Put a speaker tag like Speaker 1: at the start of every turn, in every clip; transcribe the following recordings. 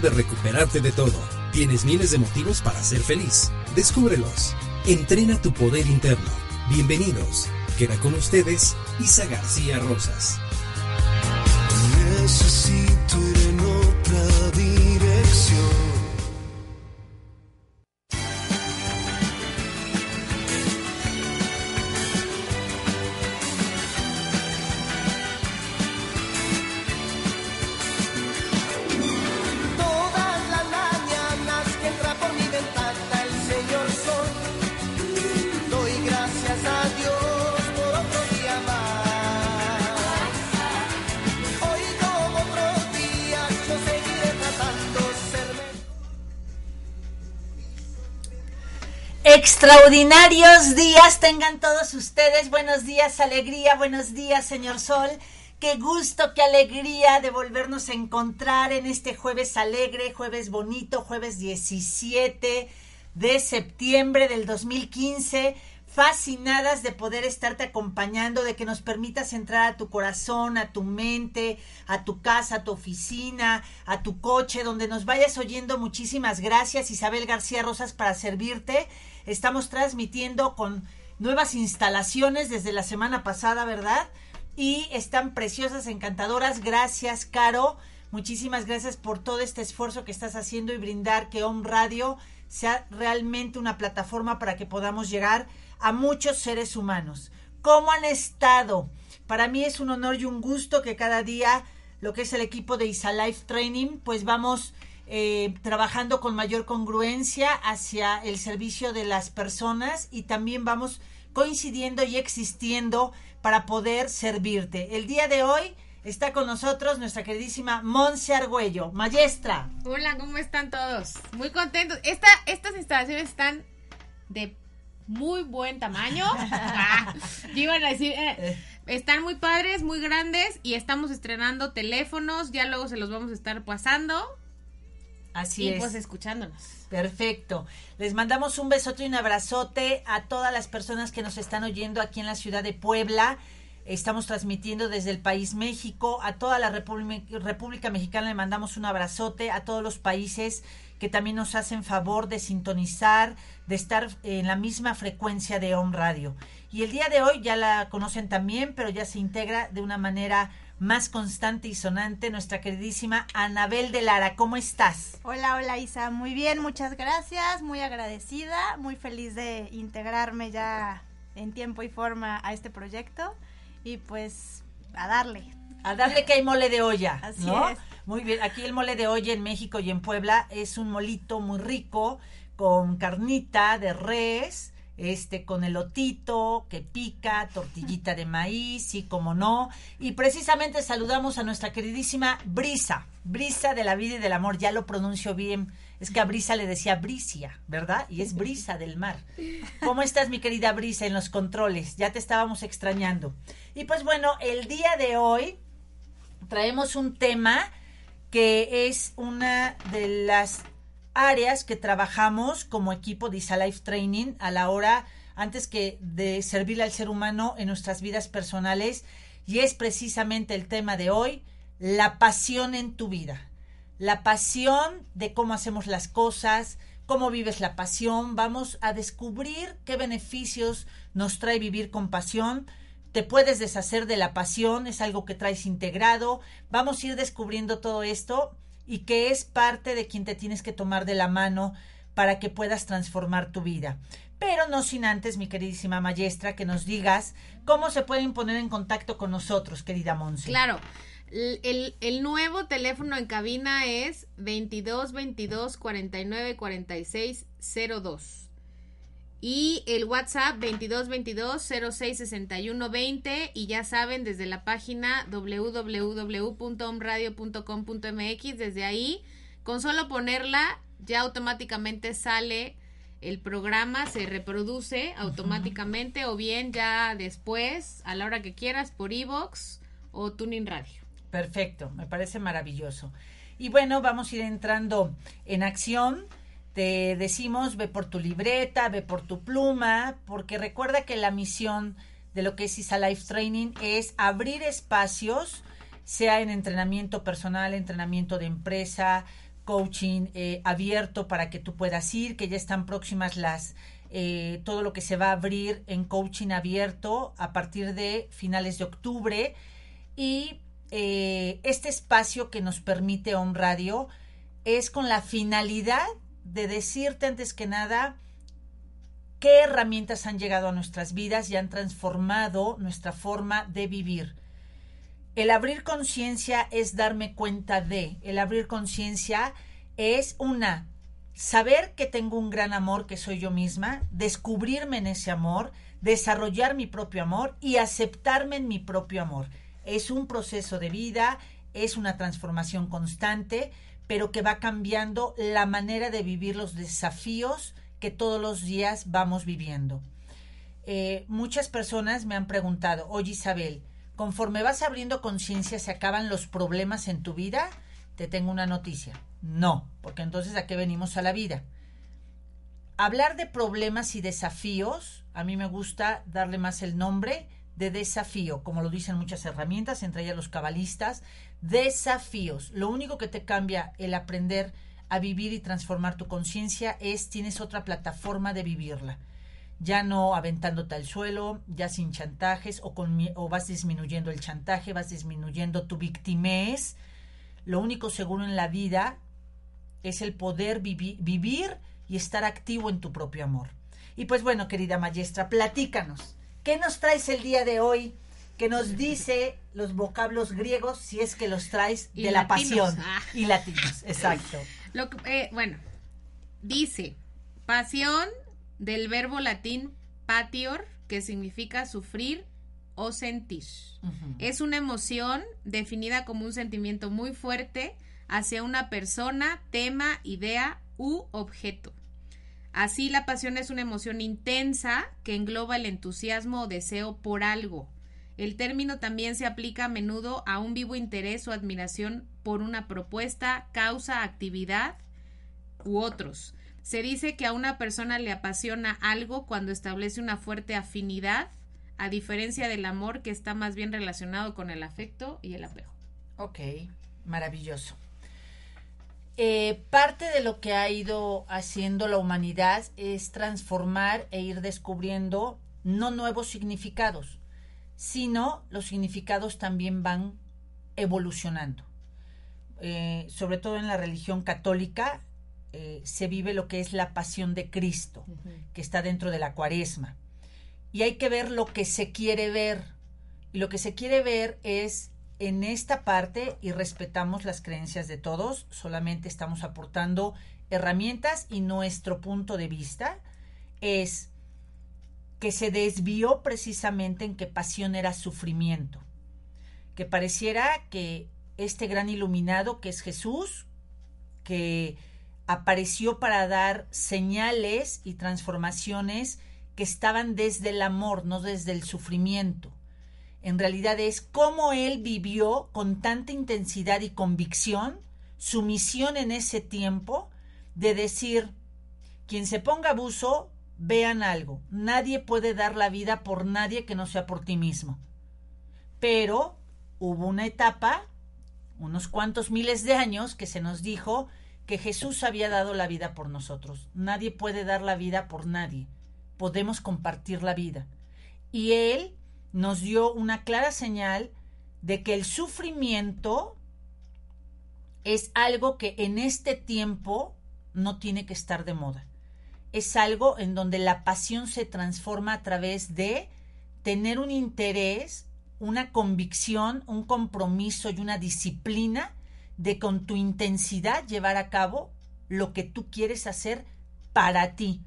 Speaker 1: de recuperarte de todo. Tienes miles de motivos para ser feliz. Descúbrelos. Entrena tu poder interno. Bienvenidos. Queda con ustedes Isa García Rosas.
Speaker 2: Necesito ir en otra dirección.
Speaker 3: Extraordinarios días tengan todos ustedes. Buenos días, alegría. Buenos días, señor Sol. Qué gusto, qué alegría de volvernos a encontrar en este jueves alegre, jueves bonito, jueves 17 de septiembre del 2015. Fascinadas de poder estarte acompañando, de que nos permitas entrar a tu corazón, a tu mente, a tu casa, a tu oficina, a tu coche, donde nos vayas oyendo. Muchísimas gracias, Isabel García Rosas, para servirte. Estamos transmitiendo con nuevas instalaciones desde la semana pasada, ¿verdad? Y están preciosas, encantadoras. Gracias, Caro. Muchísimas gracias por todo este esfuerzo que estás haciendo y brindar que Home Radio sea realmente una plataforma para que podamos llegar a muchos seres humanos. ¿Cómo han estado? Para mí es un honor y un gusto que cada día lo que es el equipo de Isa Life Training, pues vamos eh, trabajando con mayor congruencia hacia el servicio de las personas y también vamos coincidiendo y existiendo para poder servirte. El día de hoy está con nosotros nuestra queridísima Monse Argüello, maestra.
Speaker 4: Hola, ¿cómo están todos? Muy contentos. Esta, estas instalaciones están de muy buen tamaño. Ah, yo a decir, eh, están muy padres, muy grandes y estamos estrenando teléfonos. Ya luego se los vamos a estar pasando
Speaker 3: Así
Speaker 4: y
Speaker 3: es.
Speaker 4: pues escuchándonos.
Speaker 3: Perfecto. Les mandamos un besote y un abrazote a todas las personas que nos están oyendo aquí en la ciudad de Puebla. Estamos transmitiendo desde el país México. A toda la República, República Mexicana le mandamos un abrazote. A todos los países que también nos hacen favor de sintonizar, de estar en la misma frecuencia de Home Radio. Y el día de hoy ya la conocen también, pero ya se integra de una manera más constante y sonante nuestra queridísima Anabel de Lara. ¿Cómo estás?
Speaker 5: Hola, hola Isa, muy bien, muchas gracias, muy agradecida, muy feliz de integrarme ya en tiempo y forma a este proyecto y pues a darle.
Speaker 3: A darle que hay mole de olla.
Speaker 5: Así
Speaker 3: ¿no?
Speaker 5: es.
Speaker 3: Muy bien. Aquí el mole de olla en México y en Puebla es un molito muy rico con carnita de res, este con elotito que pica, tortillita de maíz, sí, como no. Y precisamente saludamos a nuestra queridísima Brisa, Brisa de la vida y del amor. Ya lo pronuncio bien. Es que a Brisa le decía Bricia, ¿verdad? Y es Brisa del mar. ¿Cómo estás, mi querida Brisa, en los controles? Ya te estábamos extrañando. Y pues bueno, el día de hoy traemos un tema que es una de las áreas que trabajamos como equipo de Isa Life Training a la hora antes que de servirle al ser humano en nuestras vidas personales. Y es precisamente el tema de hoy, la pasión en tu vida. La pasión de cómo hacemos las cosas, cómo vives la pasión, vamos a descubrir qué beneficios nos trae vivir con pasión, te puedes deshacer de la pasión, es algo que traes integrado, vamos a ir descubriendo todo esto y que es parte de quien te tienes que tomar de la mano para que puedas transformar tu vida. Pero no sin antes, mi queridísima maestra, que nos digas cómo se pueden poner en contacto con nosotros, querida Monse.
Speaker 4: Claro. El, el- nuevo teléfono en cabina es 22 22 49 46 02. Y el WhatsApp 22 22 06 61 20. Y ya saben, desde la página www.omradio.com.mx, desde ahí, con solo ponerla, ya automáticamente sale el programa, se reproduce automáticamente, o bien ya después, a la hora que quieras, por Evox o Tuning Radio.
Speaker 3: Perfecto, me parece maravilloso. Y bueno, vamos a ir entrando en acción. Te decimos, ve por tu libreta, ve por tu pluma, porque recuerda que la misión de lo que es ISA Life Training es abrir espacios, sea en entrenamiento personal, entrenamiento de empresa, coaching eh, abierto para que tú puedas ir, que ya están próximas las eh, todo lo que se va a abrir en coaching abierto a partir de finales de octubre. Y eh, este espacio que nos permite On Radio es con la finalidad de decirte antes que nada qué herramientas han llegado a nuestras vidas y han transformado nuestra forma de vivir. El abrir conciencia es darme cuenta de, el abrir conciencia es una, saber que tengo un gran amor que soy yo misma, descubrirme en ese amor, desarrollar mi propio amor y aceptarme en mi propio amor. Es un proceso de vida, es una transformación constante, pero que va cambiando la manera de vivir los desafíos que todos los días vamos viviendo. Eh, muchas personas me han preguntado, oye Isabel, conforme vas abriendo conciencia, ¿se acaban los problemas en tu vida? Te tengo una noticia. No, porque entonces a qué venimos a la vida. Hablar de problemas y desafíos, a mí me gusta darle más el nombre de desafío, como lo dicen muchas herramientas, entre ellas los cabalistas, desafíos. Lo único que te cambia el aprender a vivir y transformar tu conciencia es tienes otra plataforma de vivirla. Ya no aventándote al suelo, ya sin chantajes o, con, o vas disminuyendo el chantaje, vas disminuyendo tu victimez. Lo único seguro en la vida es el poder vivir y estar activo en tu propio amor. Y pues bueno, querida maestra, platícanos. ¿Qué nos traes el día de hoy? Que nos dice los vocablos griegos, si es que los traes
Speaker 4: Y
Speaker 3: de la
Speaker 4: latinos,
Speaker 3: pasión.
Speaker 4: ah.
Speaker 3: Y latinos, exacto.
Speaker 4: Lo que- eh, bueno, dice pasión del verbo latín patior, que significa sufrir o sentir. Es una emoción definida como un sentimiento muy fuerte hacia una persona, tema, idea u objeto. Así la pasión es una emoción intensa que engloba el entusiasmo o deseo por algo. El término también se aplica a menudo a un vivo interés o admiración por una propuesta, causa, actividad u otros. Se dice que a una persona le apasiona algo cuando establece una fuerte afinidad, a diferencia del amor que está más bien relacionado con el afecto y el apego.
Speaker 3: Ok, maravilloso. Eh, parte de lo que ha ido haciendo la humanidad es transformar e ir descubriendo no nuevos significados, sino los significados también van evolucionando. Eh, sobre todo en la religión católica eh, se vive lo que es la pasión de Cristo, que está dentro de la cuaresma. Y hay que ver lo que se quiere ver. Y lo que se quiere ver es en esta parte y respetamos las creencias de todos, solamente estamos aportando herramientas y nuestro punto de vista es que se desvió precisamente en que pasión era sufrimiento, que pareciera que este gran iluminado que es Jesús, que apareció para dar señales y transformaciones que estaban desde el amor, no desde el sufrimiento. En realidad es cómo él vivió con tanta intensidad y convicción su misión en ese tiempo de decir, quien se ponga abuso, vean algo, nadie puede dar la vida por nadie que no sea por ti mismo. Pero hubo una etapa, unos cuantos miles de años, que se nos dijo que Jesús había dado la vida por nosotros. Nadie puede dar la vida por nadie. Podemos compartir la vida. Y él nos dio una clara señal de que el sufrimiento es algo que en este tiempo no tiene que estar de moda. Es algo en donde la pasión se transforma a través de tener un interés, una convicción, un compromiso y una disciplina de con tu intensidad llevar a cabo lo que tú quieres hacer para ti,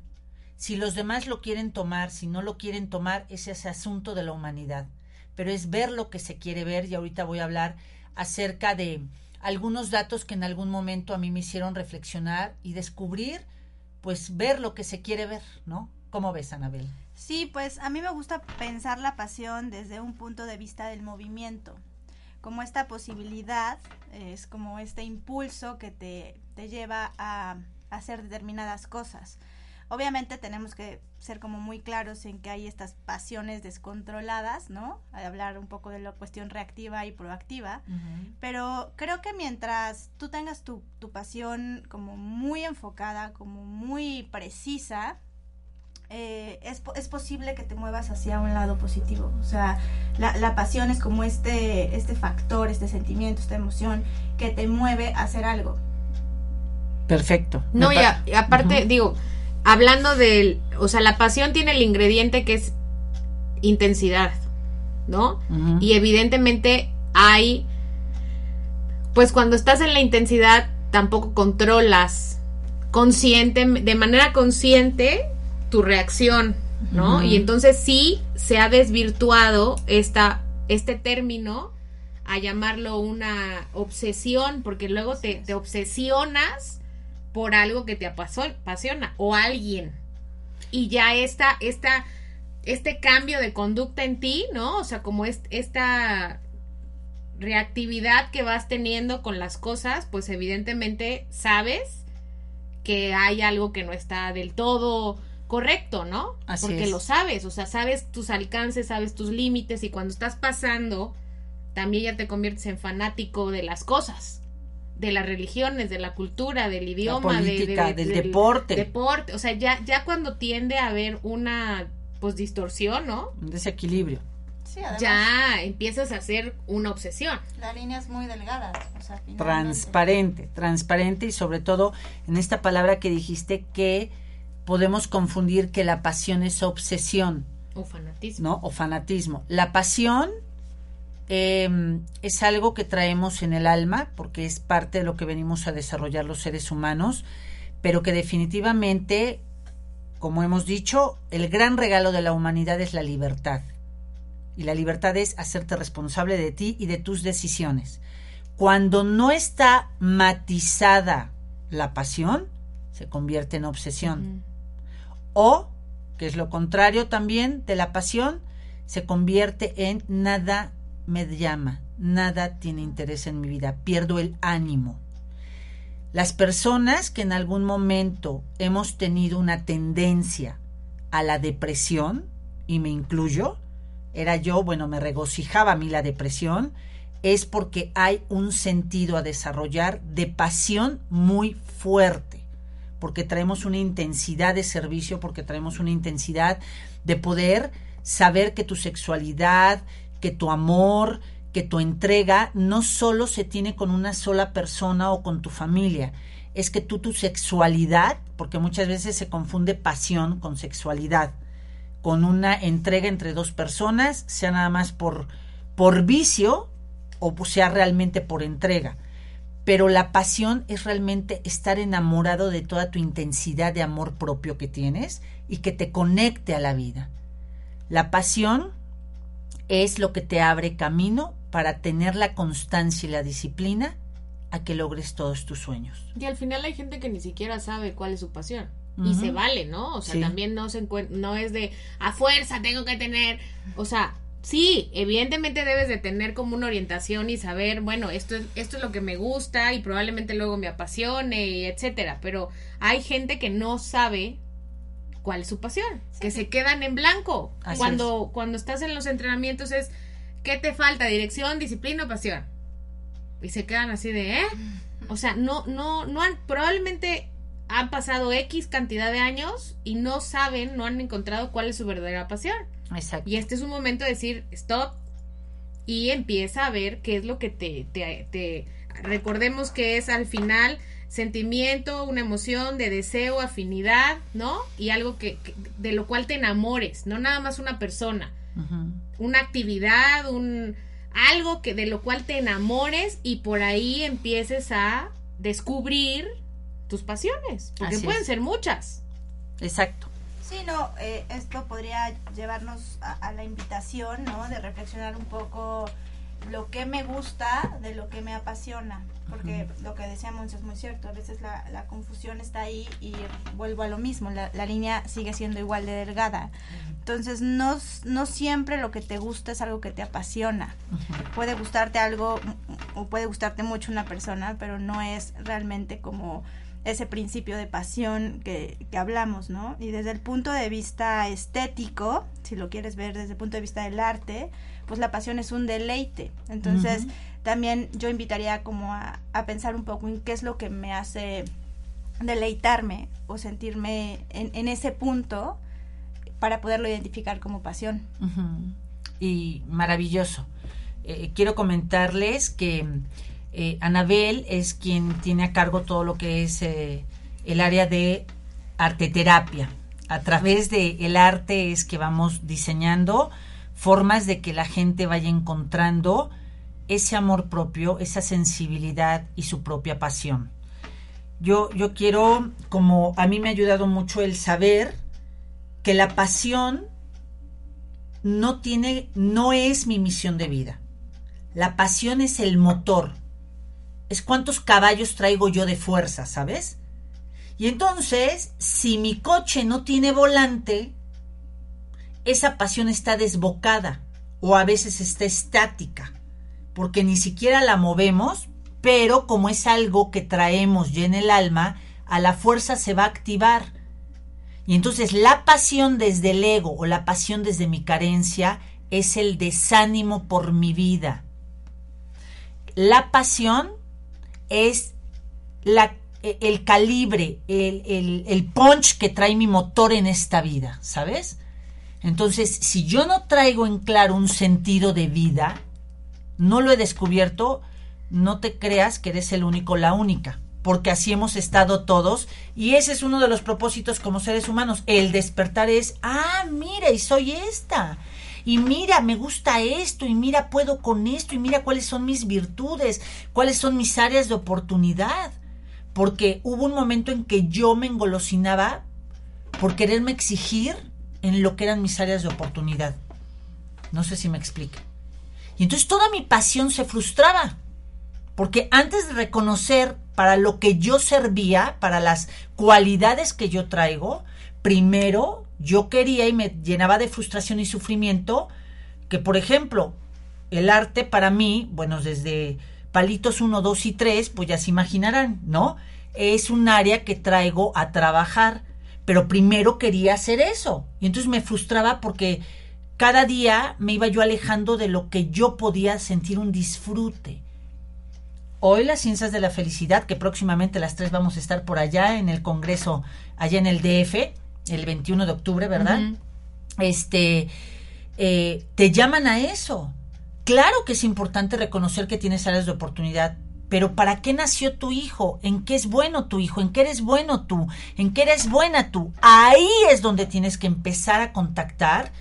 Speaker 3: si los demás lo quieren tomar, si no lo quieren tomar, ese es asunto de la humanidad. Pero es ver lo que se quiere ver y ahorita voy a hablar acerca de algunos datos que en algún momento a mí me hicieron reflexionar y descubrir, pues ver lo que se quiere ver, ¿no? ¿Cómo ves, Anabel?
Speaker 5: Sí, pues a mí me gusta pensar la pasión desde un punto de vista del movimiento. Como esta posibilidad, es como este impulso que te, te lleva a hacer determinadas cosas. Obviamente tenemos que ser como muy claros en que hay estas pasiones descontroladas, ¿no? A hablar un poco de la cuestión reactiva y proactiva. Pero creo que mientras tú tengas tu, tu pasión como muy enfocada, como muy precisa, eh, es, es posible que te muevas hacia un lado positivo. O sea, la, la pasión es como este, este factor, este sentimiento, esta emoción que te mueve a hacer algo.
Speaker 3: Perfecto.
Speaker 4: No, y,
Speaker 3: pa-
Speaker 4: a- y aparte, digo, hablando del, o sea, la pasión tiene el ingrediente que es intensidad, ¿no? Y evidentemente hay, pues cuando estás en la intensidad, tampoco controlas consciente, de manera consciente, tu reacción, ¿no? Y entonces sí se ha desvirtuado esta, este término a llamarlo una obsesión, porque luego te, te obsesionas por algo que te apasiona o alguien. Y ya esta, esta, este cambio de conducta en ti, ¿no? O sea, como es, esta reactividad que vas teniendo con las cosas, pues evidentemente sabes que hay algo que no está del todo correcto, ¿no?
Speaker 3: Así
Speaker 4: Porque
Speaker 3: es.
Speaker 4: lo sabes, o sea, sabes tus alcances, sabes tus límites y cuando estás pasando, también ya te conviertes en fanático de las cosas, de las religiones, de la cultura, del idioma, de- de-
Speaker 3: política,
Speaker 4: de-
Speaker 3: del
Speaker 4: del
Speaker 3: deporte.
Speaker 4: deporte, o sea, ya, ya cuando tiende a haber una pues distorsión, ¿no?
Speaker 3: Un desequilibrio.
Speaker 5: Sí, además,
Speaker 4: Ya empiezas a hacer una obsesión.
Speaker 5: la línea es muy delgada. O sea, finalmente.
Speaker 3: Transparente, transparente y sobre todo en esta palabra que dijiste que podemos confundir que la pasión es obsesión,
Speaker 4: O fanatismo.
Speaker 3: ¿no? O fanatismo. La pasión eh, es algo que traemos en el alma porque es parte de lo que venimos a desarrollar los seres humanos, pero que definitivamente, como hemos dicho, el gran regalo de la humanidad es la libertad. Y la libertad es hacerte responsable de ti y de tus decisiones. Cuando no está matizada la pasión, se convierte en obsesión. O, que es lo contrario también de la pasión, se convierte en nada me llama, nada tiene interés en mi vida, pierdo el ánimo. Las personas que en algún momento hemos tenido una tendencia a la depresión, y me incluyo, era yo, bueno, me regocijaba a mí la depresión, es porque hay un sentido a desarrollar de pasión muy fuerte, porque traemos una intensidad de servicio, porque traemos una intensidad de poder saber que tu sexualidad, que tu amor, que tu entrega no solo se tiene con una sola persona o con tu familia, es que tú tu sexualidad, porque muchas veces se confunde pasión con sexualidad, con una entrega entre dos personas, sea nada más por, por vicio o sea realmente por entrega. Pero la pasión es realmente estar enamorado de toda tu intensidad de amor propio que tienes y que te conecte a la vida. La pasión es lo que te abre camino para tener la constancia y la disciplina a que logres todos tus sueños.
Speaker 4: Y al final hay gente que ni siquiera sabe cuál es su pasión. Y se vale, ¿no? O sea,
Speaker 3: Sí.
Speaker 4: también no se no es de a fuerza tengo que tener, o sea, sí, evidentemente debes de tener como una orientación y saber, bueno, esto es esto es lo que me gusta y probablemente luego me apasione y etcétera, pero hay gente que no sabe cuál es su pasión, que se quedan en blanco.
Speaker 3: Así
Speaker 4: cuando cuando estás en los entrenamientos es ¿qué te falta? Dirección, disciplina o pasión. Y se quedan así de, ¿eh? O sea, no, no, no han, probablemente han pasado X cantidad de años y no saben, no han encontrado cuál es su verdadera pasión.
Speaker 3: Exacto.
Speaker 4: Y este es un momento de decir, stop, y empieza a ver qué es lo que te, te, te- recordemos que es al final sentimiento, una emoción de deseo, afinidad, ¿no? Y algo que, que- de lo cual te enamores, no nada más una persona una actividad, un algo que de lo cual te enamores y por ahí empieces a descubrir tus pasiones, porque
Speaker 3: Así
Speaker 4: pueden
Speaker 3: es.
Speaker 4: ser muchas.
Speaker 3: Exacto.
Speaker 5: Sí, no, eh, esto podría llevarnos a, a la invitación, ¿no? De reflexionar un poco lo que me gusta de lo que me apasiona. Porque lo que decíamos es muy cierto, a veces la, la confusión está ahí y vuelvo a lo mismo, la, la línea sigue siendo igual de delgada. Entonces, no, no siempre lo que te gusta es algo que te apasiona. Puede gustarte algo o puede gustarte mucho una persona, pero no es realmente como ese principio de pasión que, que, hablamos, ¿no? Y desde el punto de vista estético, si lo quieres ver desde el punto de vista del arte, pues la pasión es un deleite. Entonces, también yo invitaría como a, a, pensar un poco en qué es lo que me hace deleitarme o sentirme en, en ese punto para poderlo identificar como pasión.
Speaker 3: Y maravilloso. Eh, quiero comentarles que eh, Anabel es quien tiene a cargo todo lo que es eh, el área de arteterapia. A través de el arte es que vamos diseñando formas de que la gente vaya encontrando ese amor propio, esa sensibilidad y su propia pasión. Yo, yo quiero, como a mí me ha ayudado mucho el saber que la pasión no tiene, no es mi misión de vida. La pasión es el motor. Es cuántos caballos traigo yo de fuerza, ¿sabes? Y entonces, si mi coche no tiene volante, esa pasión está desbocada o a veces está estática, porque ni siquiera la movemos, pero como es algo que traemos ya en el alma, a la fuerza se va a activar. Y entonces la pasión desde el ego o la pasión desde mi carencia es el desánimo por mi vida. La pasión es la, el calibre, el, el, el punch que trae mi motor en esta vida, ¿sabes? Entonces, si yo no traigo en claro un sentido de vida, no lo he descubierto, no te creas que eres el único, la única, porque así hemos estado todos y ese es uno de los propósitos como seres humanos. El despertar es, ah, mira, y soy esta. Y mira, me gusta esto, y mira, puedo con esto, y mira cuáles son mis virtudes, cuáles son mis áreas de oportunidad. Porque hubo un momento en que yo me engolosinaba por quererme exigir en lo que eran mis áreas de oportunidad. No sé si me explique. Y entonces toda mi pasión se frustraba. Porque antes de reconocer para lo que yo servía, para las cualidades que yo traigo, primero yo quería y me llenaba de frustración y sufrimiento que, por ejemplo, el arte para mí, bueno, desde palitos 1, 2 y 3, pues ya se imaginarán, ¿no? Es un área que traigo a trabajar, pero primero quería hacer eso. Y entonces me frustraba porque cada día me iba yo alejando de lo que yo podía sentir un disfrute. Hoy las ciencias de la felicidad, que próximamente las tres vamos a estar por allá en el Congreso, allá en el DF, el 21 de octubre, ¿verdad? Este, eh, te llaman a eso. Claro que es importante reconocer que tienes áreas de oportunidad, pero ¿para qué nació tu hijo? ¿En qué es bueno tu hijo? ¿En qué eres bueno tú? ¿En qué eres buena tú? Ahí es donde tienes que empezar a contactar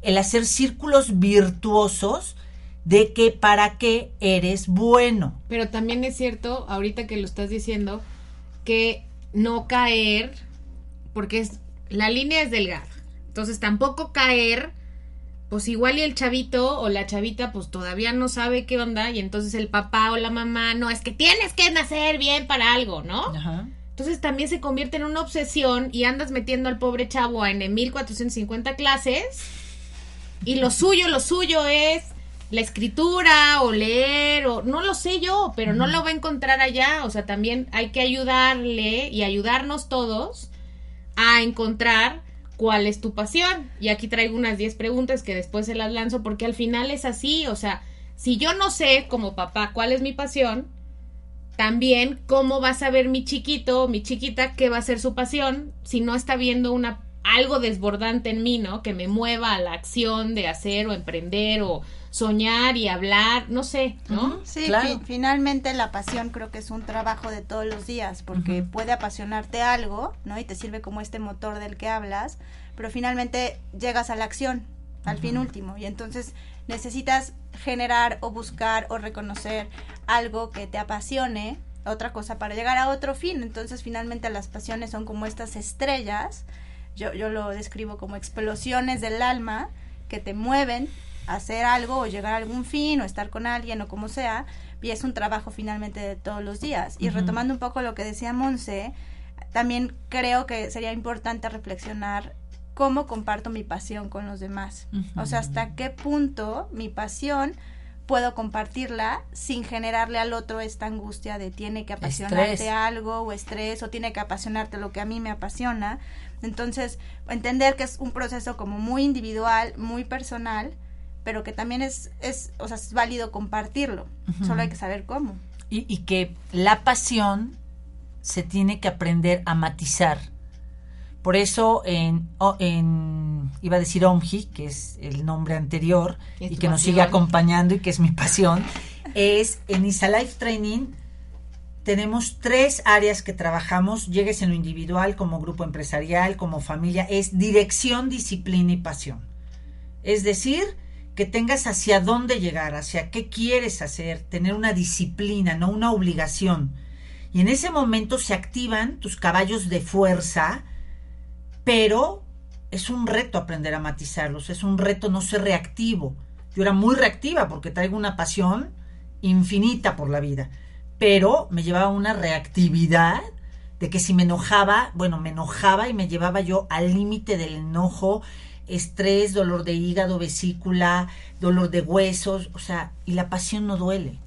Speaker 3: el hacer círculos virtuosos de que para qué eres bueno.
Speaker 4: Pero también es cierto, ahorita que lo estás diciendo, que no caer, porque es, la línea es delgada. Entonces tampoco caer, pues igual y el chavito o la chavita pues todavía no sabe qué onda y entonces el papá o la mamá, no, es que tienes que nacer bien para algo, ¿no? Ajá. Entonces también se convierte en una obsesión y andas metiendo al pobre chavo en 1450 clases y lo suyo, lo suyo es la escritura o leer o no lo sé yo, pero no lo va a encontrar allá, o sea, también hay que ayudarle y ayudarnos todos a encontrar cuál es tu pasión. Y aquí traigo unas 10 preguntas que después se las lanzo porque al final es así, o sea, si yo no sé como papá cuál es mi pasión, también cómo va a saber mi chiquito mi chiquita qué va a ser su pasión si no está viendo una algo desbordante en mí, ¿no? Que me mueva a la acción de hacer o emprender o soñar y hablar, no sé, ¿no?
Speaker 5: Sí, claro. finalmente la pasión creo que es un trabajo de todos los días, porque puede apasionarte algo, ¿no? Y te sirve como este motor del que hablas, pero finalmente llegas a la acción, al fin último, y entonces necesitas generar o buscar o reconocer algo que te apasione, otra cosa para llegar a otro fin. Entonces finalmente las pasiones son como estas estrellas, yo, yo lo describo como explosiones del alma que te mueven hacer algo o llegar a algún fin o estar con alguien o como sea, y es un trabajo finalmente de todos los días. Y retomando un poco lo que decía Monse, también creo que sería importante reflexionar cómo comparto mi pasión con los demás. O sea, hasta qué punto mi pasión puedo compartirla sin generarle al otro esta angustia de tiene que apasionarte
Speaker 3: Estrés.
Speaker 5: algo o estrés o tiene que apasionarte lo que a mí me apasiona. Entonces, entender que es un proceso como muy individual, muy personal, pero que también es, es o sea, es válido compartirlo. Solo hay que saber cómo.
Speaker 3: Y, y que la pasión se tiene que aprender a matizar. Por eso en, o- en iba a decir Omji, que es el nombre anterior y que nos sigue acompañando y que es mi pasión, es en Isa Life Training tenemos tres áreas que trabajamos, llegues en lo individual, como grupo empresarial, como familia, es dirección, disciplina y pasión. Es decir, que tengas hacia dónde llegar, hacia qué quieres hacer, tener una disciplina, no una obligación. Y en ese momento se activan tus caballos de fuerza, pero es un reto aprender a matizarlos, es un reto no ser reactivo. Yo era muy reactiva porque traigo una pasión infinita por la vida, pero me llevaba una reactividad de que si me enojaba, bueno, me enojaba y me llevaba yo al límite del enojo, estrés, dolor de hígado, vesícula, dolor de huesos, o sea, y la pasión no duele.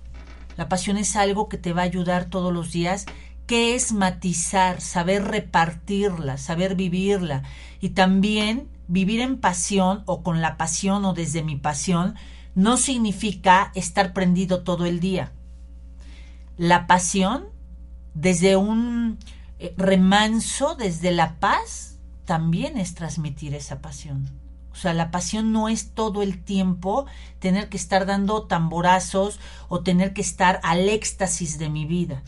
Speaker 3: La pasión es algo que te va a ayudar todos los días, que es matizar, saber repartirla, saber vivirla y también vivir en pasión o con la pasión o desde mi pasión no significa estar prendido todo el día. La pasión desde un eh, remanso, desde la paz, también es transmitir esa pasión. O sea, la pasión no es todo el tiempo tener que estar dando tamborazos o tener que estar al éxtasis de mi vida.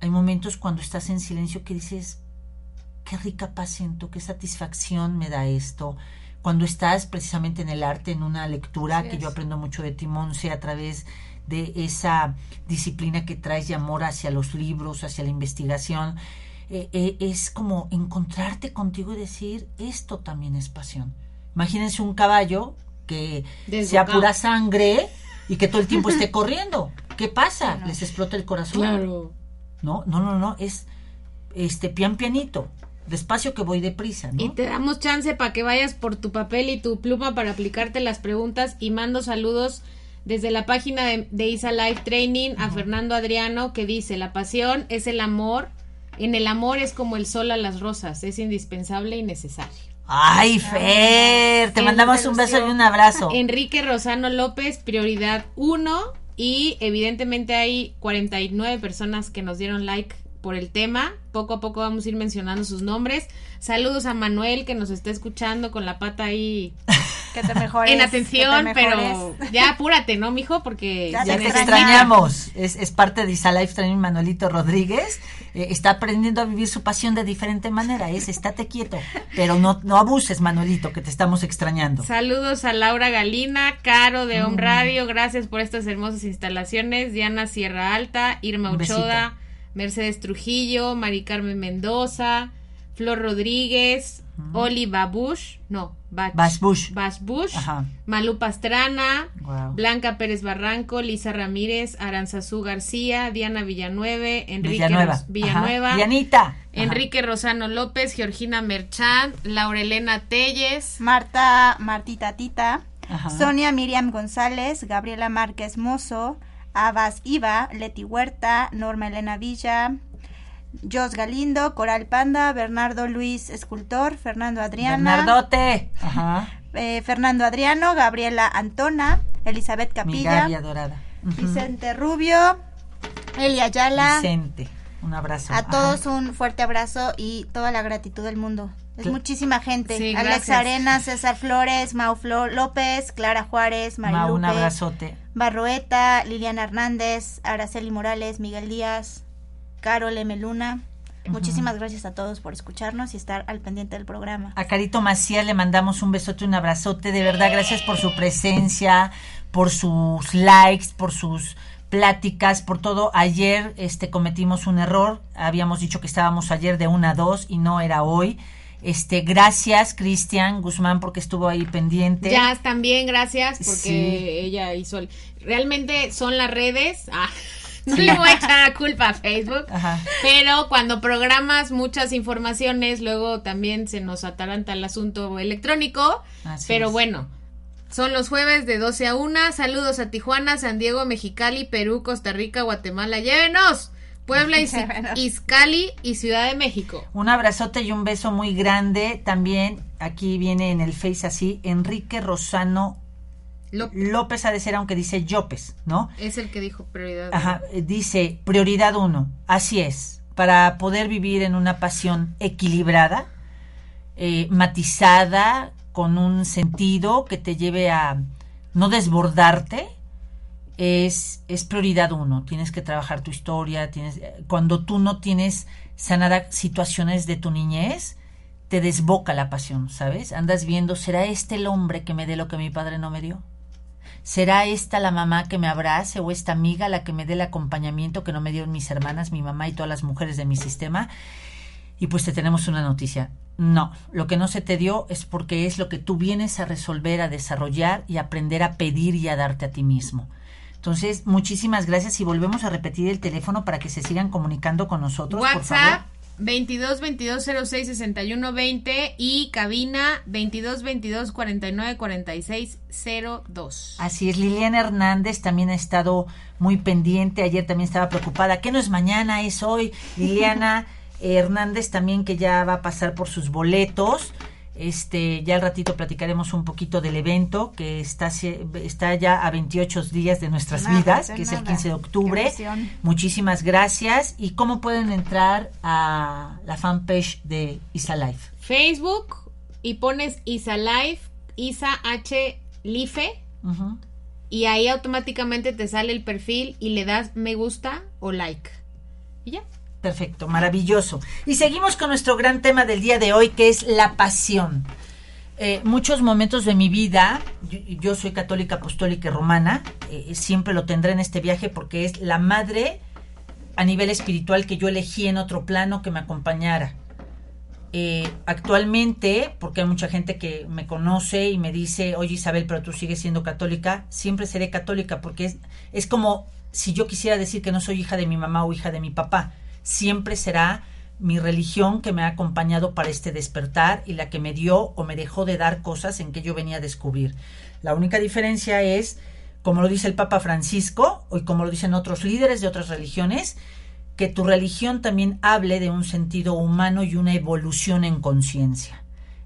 Speaker 3: Hay momentos cuando estás en silencio que dices, qué rica paz siento, qué satisfacción me da esto. Cuando estás precisamente en el arte, en una lectura, que yo aprendo mucho de ti, Monse, a través de esa disciplina que traes de amor hacia los libros, hacia la investigación, eh, eh, es como encontrarte contigo y decir, esto también es pasión. Imagínense un caballo que sea pura sangre y que todo el tiempo esté corriendo. ¿Qué pasa? Les explota el corazón.
Speaker 4: Claro.
Speaker 3: No, no, no, no, es este pian pianito, despacio que voy deprisa, ¿no?
Speaker 4: Y te damos chance para que vayas por tu papel y tu pluma para aplicarte las preguntas y mando saludos desde la página de, de Isa Life Training a Fernando Adriano que dice, la pasión es el amor, en el amor es como el sol a las rosas, es indispensable y necesario.
Speaker 3: Ay, Fer, te mandamos un beso y un abrazo.
Speaker 4: Enrique Rosano López, prioridad 1 y evidentemente hay 49 personas que nos dieron like por el tema. Poco a poco vamos a ir mencionando sus nombres. Saludos a Manuel que nos está escuchando con la pata ahí
Speaker 5: Que te mejores.
Speaker 4: en atención,
Speaker 5: te
Speaker 4: pero ya apúrate, ¿no, mijo? Porque
Speaker 5: Ya
Speaker 3: Ya
Speaker 5: te extrañamos.
Speaker 3: Es, es parte de Isa Life Training Manuelito Rodríguez. Eh, está aprendiendo a vivir su pasión de diferente manera. Es estate quieto. Pero no, no abuses, Manuelito, que te estamos extrañando.
Speaker 4: Saludos a Laura Galina, Caro de
Speaker 3: Mm.
Speaker 4: Home Radio, gracias por estas hermosas instalaciones. Diana Sierra Alta, Irma. Ochoa, Mercedes Trujillo, Mari Carmen Mendoza, Flor Rodríguez, Oli Babush, no, Bach,
Speaker 3: Basbush.
Speaker 4: Basbush,
Speaker 3: Ajá.
Speaker 4: Malú Pastrana,
Speaker 3: Guau.
Speaker 4: Blanca Pérez Barranco, Lisa Ramírez, Aranzazú García, Diana Villanueve, Enrique
Speaker 3: Villanueva.
Speaker 4: Ros- Villanueva.
Speaker 3: Dianita.
Speaker 4: Enrique Rosano López, Georgina Merchant, Laurelena Telles,
Speaker 5: Marta, Martita Tita,
Speaker 3: Ajá.
Speaker 5: Sonia Miriam González, Gabriela Márquez Mozo, Abbas Iva, Leti Huerta, Norma Elena Villa, Jos Galindo, Coral Panda, Bernardo Luis Escultor, Fernando Adriana,
Speaker 3: Bernardote. Ajá.
Speaker 5: eh, Fernando Adriano, Gabriela Antona, Elizabeth
Speaker 3: Mi
Speaker 5: Capilla,
Speaker 3: adorada. Ujú.
Speaker 5: Vicente Rubio, Elia Ayala.
Speaker 3: Vicente. Un abrazo.
Speaker 5: A
Speaker 3: Ajá.
Speaker 5: todos un fuerte abrazo y toda la gratitud del mundo. Es muchísima gente.
Speaker 4: Sí,
Speaker 5: Alex
Speaker 4: gracias.
Speaker 5: Arenas, César Flores, Mau Flo- López, Clara Juárez,
Speaker 3: Ma, un
Speaker 5: Marilupe,
Speaker 3: abrazote.
Speaker 5: Barroeta, Liliana Hernández, Araceli Morales, Miguel Díaz, Carol M. Luna. Muchísimas gracias a todos por escucharnos y estar al pendiente del programa.
Speaker 3: A Carito Macías le mandamos un besote, un abrazote. De verdad, gracias por su presencia, por sus likes, por sus pláticas, por todo. Ayer este cometimos un error. Habíamos dicho que estábamos ayer de una a dos y no era hoy. Este, gracias Cristian Guzmán porque estuvo ahí pendiente.
Speaker 4: Jazz también, gracias, porque
Speaker 3: Sí.
Speaker 4: ella hizo el... Realmente son las redes. Ah, no le voy a echar la culpa a Facebook.
Speaker 3: Ajá.
Speaker 4: Pero cuando programas muchas informaciones, luego también se nos ataranta el asunto electrónico.
Speaker 3: Así
Speaker 4: pero
Speaker 3: es.
Speaker 4: bueno, Son los jueves de 12 a 1. Saludos a Tijuana, San Diego, Mexicali, Perú, Costa Rica, Guatemala. ¡Llévenos! Puebla. Izcali y Ciudad de México.
Speaker 3: Un abrazote y un beso muy grande. También aquí viene en el Face así, Enrique Rosano
Speaker 4: Lo-
Speaker 3: López ha de ser, aunque dice López, ¿no?
Speaker 4: es el que dijo prioridad.
Speaker 3: Ajá, eh, dice prioridad uno. Así es. Para poder vivir en una pasión equilibrada, eh, matizada, con un sentido que te lleve a no desbordarte, es, es prioridad uno. Tienes que trabajar tu historia. Tienes, eh, cuando tú no tienes sanadas situaciones de tu niñez, te desboca la pasión, ¿sabes? Andas viendo, ¿será este el hombre que me dé lo que mi padre no me dio? ¿Será esta la mamá que me abrace o esta amiga la que me dé el acompañamiento que no me dieron mis hermanas, mi mamá y todas las mujeres de mi sistema? Y pues te tenemos una noticia. No, lo que no se te dio es porque es lo que tú vienes a resolver, a desarrollar y aprender a pedir y a darte a ti mismo. Entonces, muchísimas gracias y volvemos a repetir el teléfono para que se sigan comunicando con nosotros, por favor.
Speaker 4: WhatsApp 22 22 06 61 20 y cabina 22 22 49 46 02.
Speaker 3: Así es, Liliana Hernández también ha estado muy pendiente, ayer también estaba preocupada, que no es mañana, es hoy. Liliana Hernández también que ya va a pasar por sus boletos. Este, ya al ratito platicaremos un poquito del evento que está, se- está ya a 28 días de nuestras
Speaker 5: Nada,
Speaker 3: vidas, que es el
Speaker 5: nada.
Speaker 3: 15 de octubre. Muchísimas gracias. ¿Y cómo pueden entrar a la fanpage de Isa Life?
Speaker 4: Facebook y pones Isa Life, Isa H Life
Speaker 3: Ujú.
Speaker 4: y ahí automáticamente te sale el perfil y le das me gusta o like. Y ya.
Speaker 3: Perfecto, maravilloso. Y seguimos con nuestro gran tema del día de hoy, que es la pasión. Eh, muchos momentos de mi vida, yo, soy católica apostólica y romana, eh, siempre lo tendré en este viaje porque es la madre a nivel espiritual que yo elegí en otro plano que me acompañara. Eh, actualmente, porque hay mucha gente que me conoce y me dice, oye Isabel, pero tú sigues siendo católica, siempre seré católica porque es, es como si yo quisiera decir que no soy hija de mi mamá o hija de mi papá. Siempre será mi religión que me ha acompañado para este despertar y la que me dio o me dejó de dar cosas en que yo venía a descubrir. La única diferencia es, como lo dice el Papa Francisco, y como lo dicen otros líderes de otras religiones, que tu religión también hable de un sentido humano y una evolución en conciencia.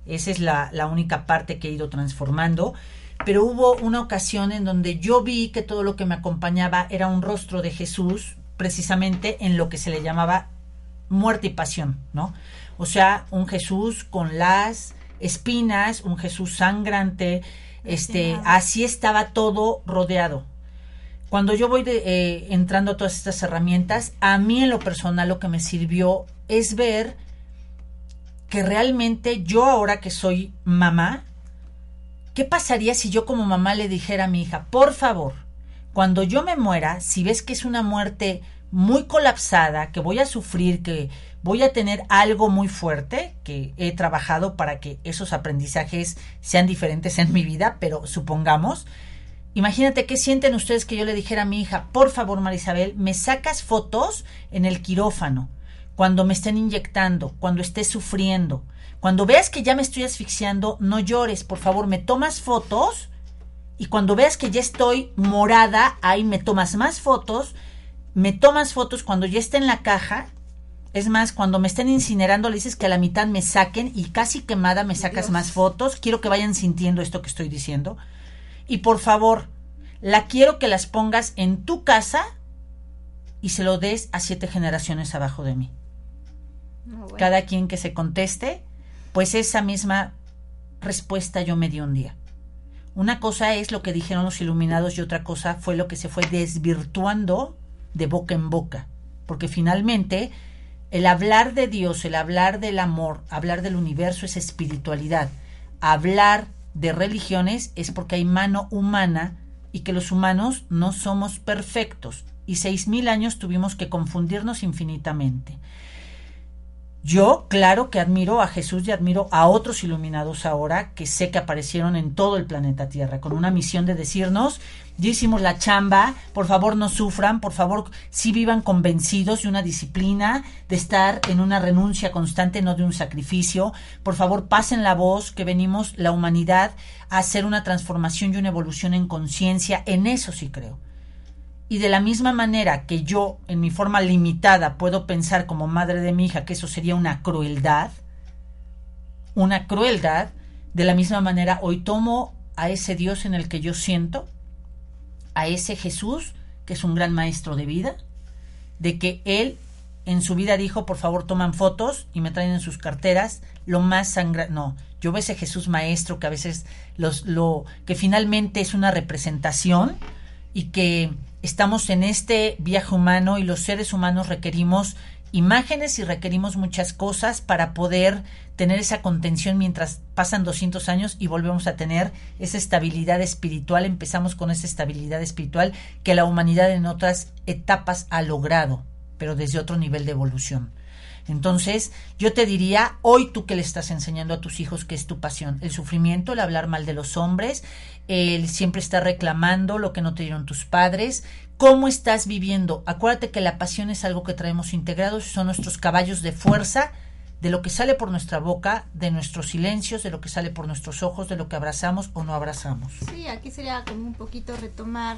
Speaker 3: Esa es la, la única parte que he ido transformando. Pero hubo una ocasión en donde yo vi que todo lo que me acompañaba era un rostro de Jesús, precisamente en lo que se le llamaba muerte y pasión, ¿no? O sea, un Jesús con las espinas, un Jesús sangrante, este, así estaba todo rodeado. Cuando yo voy de- eh, entrando a todas estas herramientas, a mí en lo personal lo que me sirvió es ver que realmente yo ahora que soy mamá, ¿qué pasaría si yo como mamá le dijera a mi hija, por favor, cuando yo me muera, si ves que es una muerte muy colapsada, que voy a sufrir, que voy a tener algo muy fuerte, que he trabajado para que esos aprendizajes sean diferentes en mi vida, pero supongamos, imagínate qué sienten ustedes que yo le dijera a mi hija, por favor, Marisabel, me sacas fotos en el quirófano, cuando me estén inyectando, cuando esté sufriendo, cuando veas que ya me estoy asfixiando, no llores, por favor, me tomas fotos y cuando veas que ya estoy morada, ahí me tomas más fotos, me tomas fotos cuando ya esté en la caja. Es más, cuando me estén incinerando, le dices que a la mitad me saquen y casi quemada me sacas más fotos. Quiero que vayan sintiendo esto que estoy diciendo. Y por favor, la quiero que las pongas en tu casa y se lo des a siete generaciones abajo de mí.
Speaker 5: No, bueno.
Speaker 3: Cada quien que se conteste, pues esa misma respuesta yo me di un día. Una cosa es lo que dijeron los iluminados y otra cosa fue lo que se fue desvirtuando de boca en boca. Porque finalmente el hablar de Dios, el hablar del amor, hablar del universo es espiritualidad. Hablar de religiones es porque hay mano humana y que los humanos no somos perfectos. Y seis mil años tuvimos que confundirnos infinitamente. Yo, claro que admiro a Jesús y admiro a otros iluminados ahora que sé que aparecieron en todo el planeta Tierra con una misión de decirnos, ya hicimos la chamba, por favor no sufran, por favor sí vivan convencidos de una disciplina, de estar en una renuncia constante, no de un sacrificio, por favor pasen la voz que venimos la humanidad a hacer una transformación y una evolución en conciencia, en eso sí creo. Y de la misma manera que yo, en mi forma limitada, puedo pensar como madre de mi hija que eso sería una crueldad, una crueldad, de la misma manera hoy tomo a ese Dios en el que yo siento, a ese Jesús, que es un gran maestro de vida, de que Él en su vida dijo, por favor toman fotos y me traen en sus carteras lo más sangra... No, yo veo ese Jesús maestro que a veces los, lo, que finalmente es una representación y que estamos en este viaje humano y los seres humanos requerimos imágenes y requerimos muchas cosas para poder tener esa contención mientras pasan 200 años y volvemos a tener esa estabilidad espiritual. Empezamos con esa estabilidad espiritual que la humanidad en otras etapas ha logrado, pero desde otro nivel de evolución. Entonces, yo te diría, hoy tú que le estás enseñando a tus hijos que es tu pasión, el sufrimiento, el hablar mal de los hombres, el siempre estar reclamando lo que no te dieron tus padres, cómo estás viviendo. Acuérdate que la pasión es algo que traemos integrados, son nuestros caballos de fuerza de lo que sale por nuestra boca, de nuestros silencios, de lo que sale por nuestros ojos, de lo que abrazamos o no abrazamos.
Speaker 5: Sí, aquí sería como un poquito retomar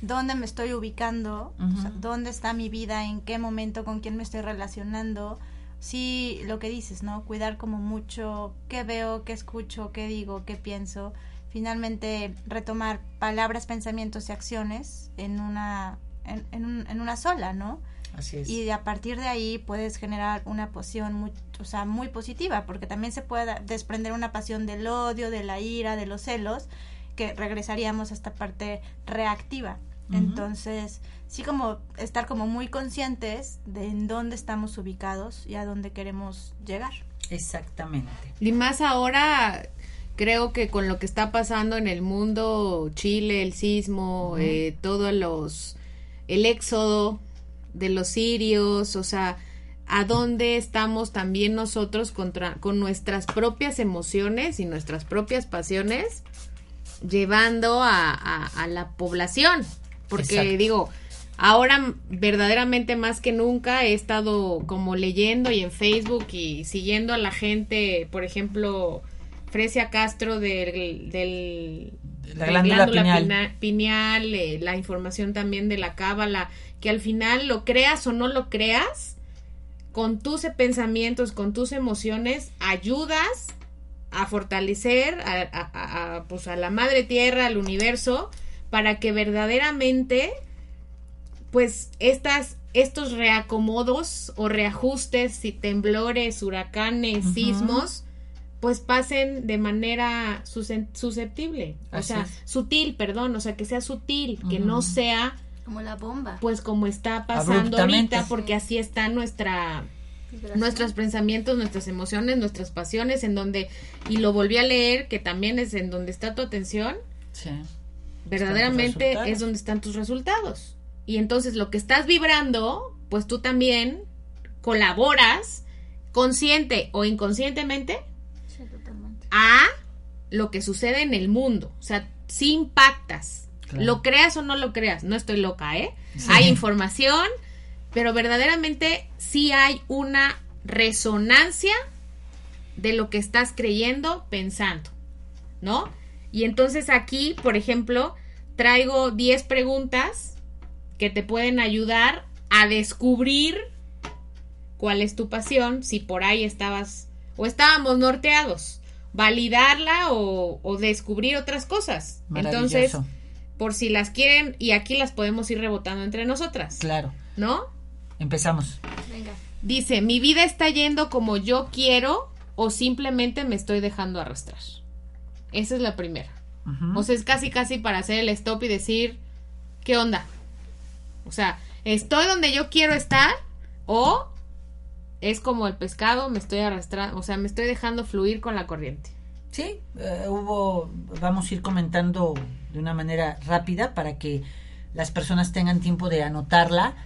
Speaker 5: dónde me estoy ubicando, o sea, dónde está mi vida, en qué momento, con quién me estoy relacionando. Sí, lo que dices, ¿no? Cuidar como mucho qué veo, qué escucho, qué digo, qué pienso. Finalmente retomar palabras, pensamientos y acciones en una, en, en, un- en una sola, ¿no?
Speaker 3: Así es.
Speaker 5: Y a partir de ahí puedes generar una pasión muy, o sea, muy positiva, porque también se puede desprender una pasión del odio, de la ira, de los celos, que regresaríamos a esta parte reactiva. Entonces, sí como estar como muy conscientes de en dónde estamos ubicados y a dónde queremos llegar.
Speaker 3: Exactamente.
Speaker 4: Y más ahora, creo que con lo que está pasando en el mundo, Chile, el sismo, eh, todos los, el éxodo de los sirios, o sea, a dónde estamos también nosotros contra, con nuestras propias emociones y nuestras propias pasiones, llevando a, a- a la población. Porque
Speaker 3: Exacto.
Speaker 4: digo, ahora verdaderamente más que nunca he estado como leyendo y en Facebook y siguiendo a la gente, por ejemplo, Fresia Castro del, del
Speaker 3: La glándula pineal.
Speaker 4: eh, la información también de la cábala, que al final lo creas o no lo creas, con tus pensamientos, con tus emociones, ayudas a fortalecer a, a- pues a la madre tierra, al universo, para que verdaderamente, pues estas, estos reacomodos o reajustes, y temblores, huracanes, sismos, pues pasen de manera susceptible, o
Speaker 3: Así
Speaker 4: sea,
Speaker 3: es.
Speaker 4: sutil, perdón, o sea, que sea sutil, que no sea
Speaker 5: Como la bomba.
Speaker 4: pues como está pasando ahorita, porque así está nuestra nuestros pensamientos, nuestras emociones, nuestras pasiones, en donde, y lo volví a leer, que también es en donde está tu atención,
Speaker 3: Sí.
Speaker 4: verdaderamente es donde están tus resultados. Y entonces lo que estás vibrando, pues tú también colaboras, consciente o inconscientemente. A lo que sucede en el mundo. O sea, si impactas.
Speaker 3: Claro.
Speaker 4: Lo creas o no lo creas. No estoy loca, ¿eh?
Speaker 3: Sí.
Speaker 4: Hay información, pero verdaderamente sí hay una resonancia de lo que estás creyendo, pensando, ¿no? Y entonces aquí, por ejemplo, traigo 10 preguntas que te pueden ayudar a descubrir cuál es tu pasión, si por ahí estabas o estábamos norteados, validarla o, o descubrir otras cosas. Entonces,
Speaker 3: Maravilloso.
Speaker 4: por si las quieren, y aquí las podemos ir rebotando entre nosotras,
Speaker 3: Claro.
Speaker 4: ¿no?
Speaker 3: Empezamos.
Speaker 5: Venga.
Speaker 4: Dice, mi vida está yendo como yo quiero o simplemente me estoy dejando arrastrar. Esa es la primera. O sea, es casi casi para hacer el stop y decir, ¿qué onda? O sea, ¿estoy donde yo quiero estar? ¿O es como el pescado, me estoy arrastrando, o sea, me estoy dejando fluir con la corriente?
Speaker 3: Sí, eh, hubo, vamos a ir comentando de una manera rápida para que las personas tengan tiempo de anotarla.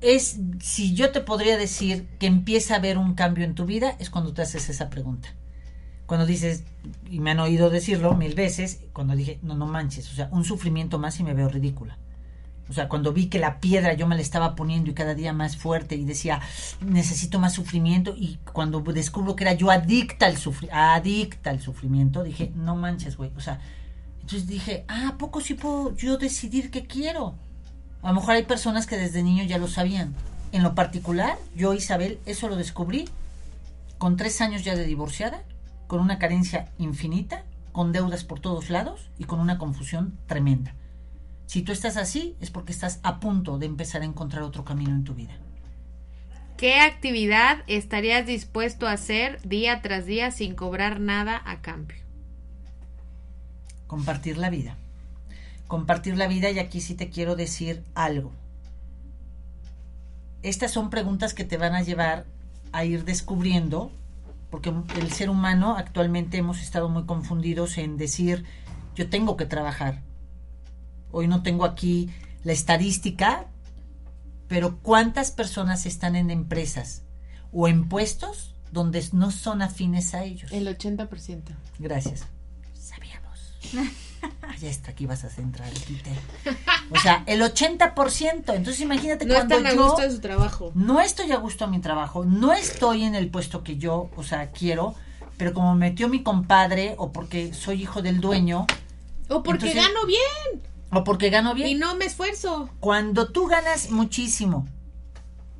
Speaker 3: es, si yo te podría decir que empieza a haber un cambio en tu vida, es cuando te haces esa pregunta. Cuando dices, y me han oído decirlo mil veces, cuando dije, no, no manches, o sea, un sufrimiento más y me veo ridícula. O sea, cuando vi que la piedra yo me la estaba poniendo y cada día más fuerte y decía, necesito más sufrimiento y cuando descubro que era yo adicta al, sufri adicta al sufrimiento, dije, no manches, güey. O sea, entonces dije, ah, ¿a poco sí puedo yo decidir qué quiero? A lo mejor hay personas que desde niño ya lo sabían. En lo particular, yo, Isabel, eso lo descubrí con tres años ya de divorciada, con una carencia infinita, con deudas por todos lados y con una confusión tremenda. Si tú estás así, es porque estás a punto de empezar a encontrar otro camino en tu vida.
Speaker 4: ¿Qué actividad estarías dispuesto a hacer día tras día sin cobrar nada a cambio?
Speaker 3: Compartir la vida compartir la vida y aquí sí te quiero decir algo. Estas son preguntas que te van a llevar a ir descubriendo, porque el ser humano actualmente hemos estado muy confundidos en decir, yo tengo que trabajar. Hoy no tengo aquí la estadística, pero ¿cuántas personas están en empresas o en puestos donde no son afines a ellos?
Speaker 4: El 80%.
Speaker 3: Gracias. Sabíamos. ya está, aquí vas a centrar, Peter. O sea, el 80%. Entonces imagínate
Speaker 4: no
Speaker 3: cuando
Speaker 4: están a
Speaker 3: yo
Speaker 4: gusto en su trabajo.
Speaker 3: no estoy a gusto en mi trabajo, no estoy en el puesto que yo, o sea, quiero, pero como me metió mi compadre o porque soy hijo del dueño
Speaker 4: O porque
Speaker 3: Entonces-
Speaker 4: gano bien
Speaker 3: o porque gano bien,
Speaker 4: y no me esfuerzo.
Speaker 3: cuando tú ganas muchísimo,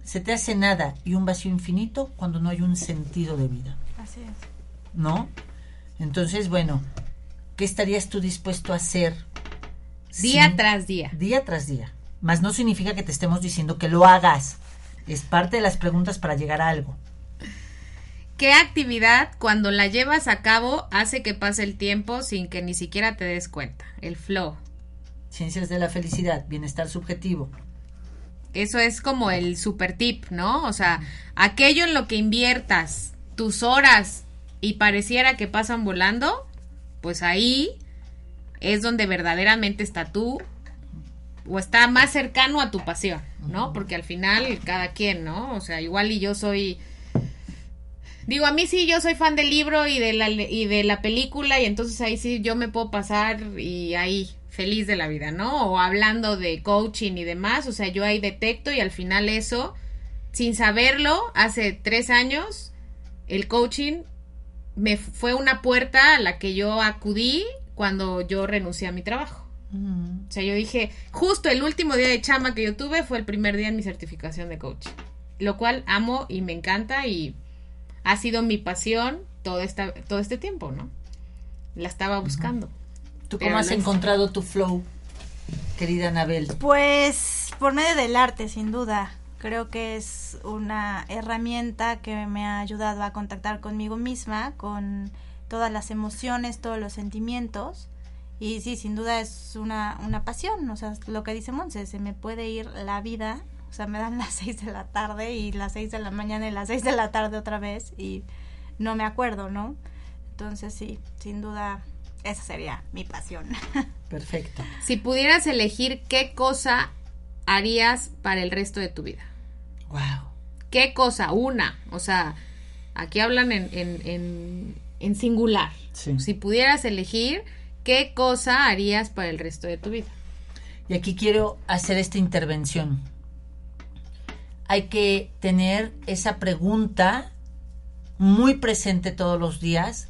Speaker 3: se te hace nada y un vacío infinito cuando no hay un sentido de vida.
Speaker 5: Así es.
Speaker 3: ¿no? Entonces, bueno, ¿qué estarías tú dispuesto a hacer
Speaker 4: Día
Speaker 3: sin-
Speaker 4: tras día.
Speaker 3: día tras día? Más no significa que te estemos diciendo que lo hagas. Es parte de las preguntas para llegar a algo.
Speaker 4: ¿Qué actividad cuando la llevas a cabo hace que pase el tiempo sin que ni siquiera te des cuenta? El flow.
Speaker 3: Ciencias de la felicidad, bienestar subjetivo.
Speaker 4: Eso es como el super tip, ¿no? O sea, aquello en lo que inviertas tus horas y pareciera que pasan volando, pues ahí es donde verdaderamente está tú o está más cercano a tu pasión, ¿no? Porque al final cada quien, ¿no? O sea, igual y yo soy Digo, a mí sí, yo soy fan del libro y de la y de la película y entonces ahí sí yo me puedo pasar y ahí feliz de la vida, ¿no? O hablando de coaching y demás, o sea, yo ahí detecto y al final eso, sin saberlo, hace tres años, el coaching me fue una puerta a la que yo acudí cuando yo renuncié a mi trabajo. O sea, yo dije, justo el último día de chama que yo tuve fue el primer día en mi certificación de coaching, lo cual amo y me encanta y ha sido mi pasión todo, esta, todo este tiempo, ¿no? La estaba buscando.
Speaker 3: ¿Tú
Speaker 4: Pero
Speaker 3: cómo has
Speaker 4: no
Speaker 3: encontrado tu flow, querida Anabel?
Speaker 5: Pues por medio del arte, sin duda. Creo que es una herramienta que me ha ayudado a contactar conmigo misma, con todas las emociones, todos los sentimientos. Y sí, sin duda es una, una pasión. O sea, lo que dice Monse, se me puede ir la vida. O sea, me dan las seis de la tarde y las seis de la mañana y las seis de la tarde otra vez y no me acuerdo, ¿no? Entonces sí, sin duda esa sería mi pasión.
Speaker 3: Perfecto.
Speaker 4: Si pudieras elegir qué cosa harías para el resto de tu vida.
Speaker 3: Wow.
Speaker 4: ¿Qué cosa? Una. O sea, aquí hablan en, en, en, en singular.
Speaker 3: Sí.
Speaker 4: Si pudieras elegir, ¿qué cosa harías para el resto de tu vida?
Speaker 3: Y aquí quiero hacer esta intervención. Hay que tener esa pregunta muy presente todos los días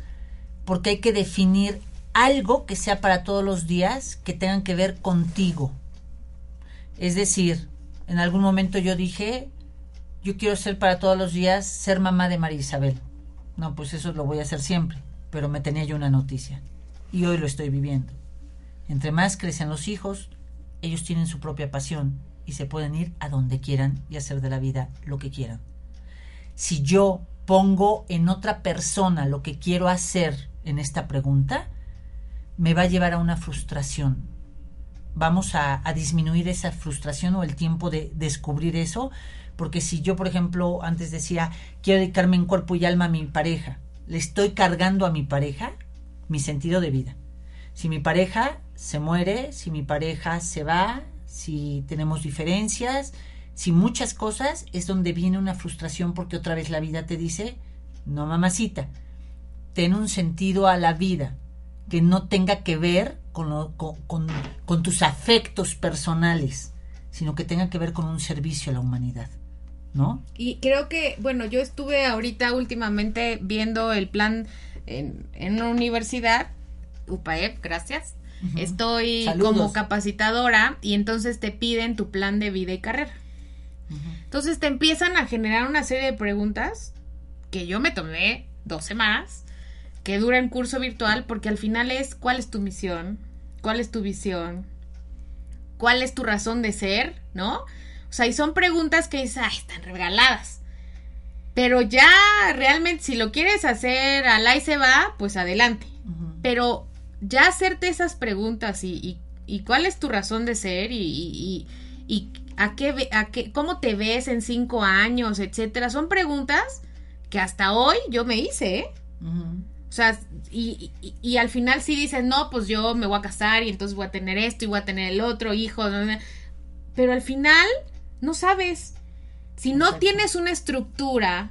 Speaker 3: porque hay que definir algo que sea para todos los días que tengan que ver contigo. Es decir, en algún momento yo dije, yo quiero ser para todos los días ser mamá de María Isabel. No, pues eso lo voy a hacer siempre, pero me tenía yo una noticia y hoy lo estoy viviendo. Entre más crecen los hijos, ellos tienen su propia pasión y se pueden ir a donde quieran y hacer de la vida lo que quieran. Si yo pongo en otra persona lo que quiero hacer en esta pregunta, me va a llevar a una frustración. Vamos a, disminuir esa frustración o el tiempo de descubrir eso, porque si yo, por ejemplo, antes decía, quiero dedicarme en cuerpo y alma a mi pareja, le estoy cargando a mi pareja mi sentido de vida. Si mi pareja se muere, si mi pareja se va, si tenemos diferencias, si muchas cosas es donde viene una frustración porque otra vez la vida te dice, no mamacita, ten un sentido a la vida que no tenga que ver con, lo- con, con- con tus afectos personales, sino que tenga que ver con un servicio a la humanidad, ¿no?
Speaker 4: Y creo que, bueno, yo estuve ahorita últimamente viendo el plan en, en una universidad, UPAEP, gracias. Estoy
Speaker 3: Saludos.
Speaker 4: como capacitadora y entonces te piden tu plan de vida y carrera. Entonces te empiezan a generar una serie de preguntas que yo me tomé dos semanas, que dura en curso virtual, porque al final es cuál es tu misión, cuál es tu visión, cuál es tu razón de ser, ¿no? O sea, y son preguntas que dices, ay, están regaladas. Pero ya realmente, si lo quieres hacer al ahí se va, pues adelante. Pero ya hacerte esas preguntas y, y- y cuál es tu razón de ser y, y- y- y a qué, a qué, cómo te ves en cinco años, etcétera, son preguntas que hasta hoy yo me hice, ¿eh? O sea, y, y- y al final sí dices, no, pues yo me voy a casar y entonces voy a tener esto y voy a tener el otro hijo. Pero al final no sabes. Si no
Speaker 3: Exacto.
Speaker 4: tienes una estructura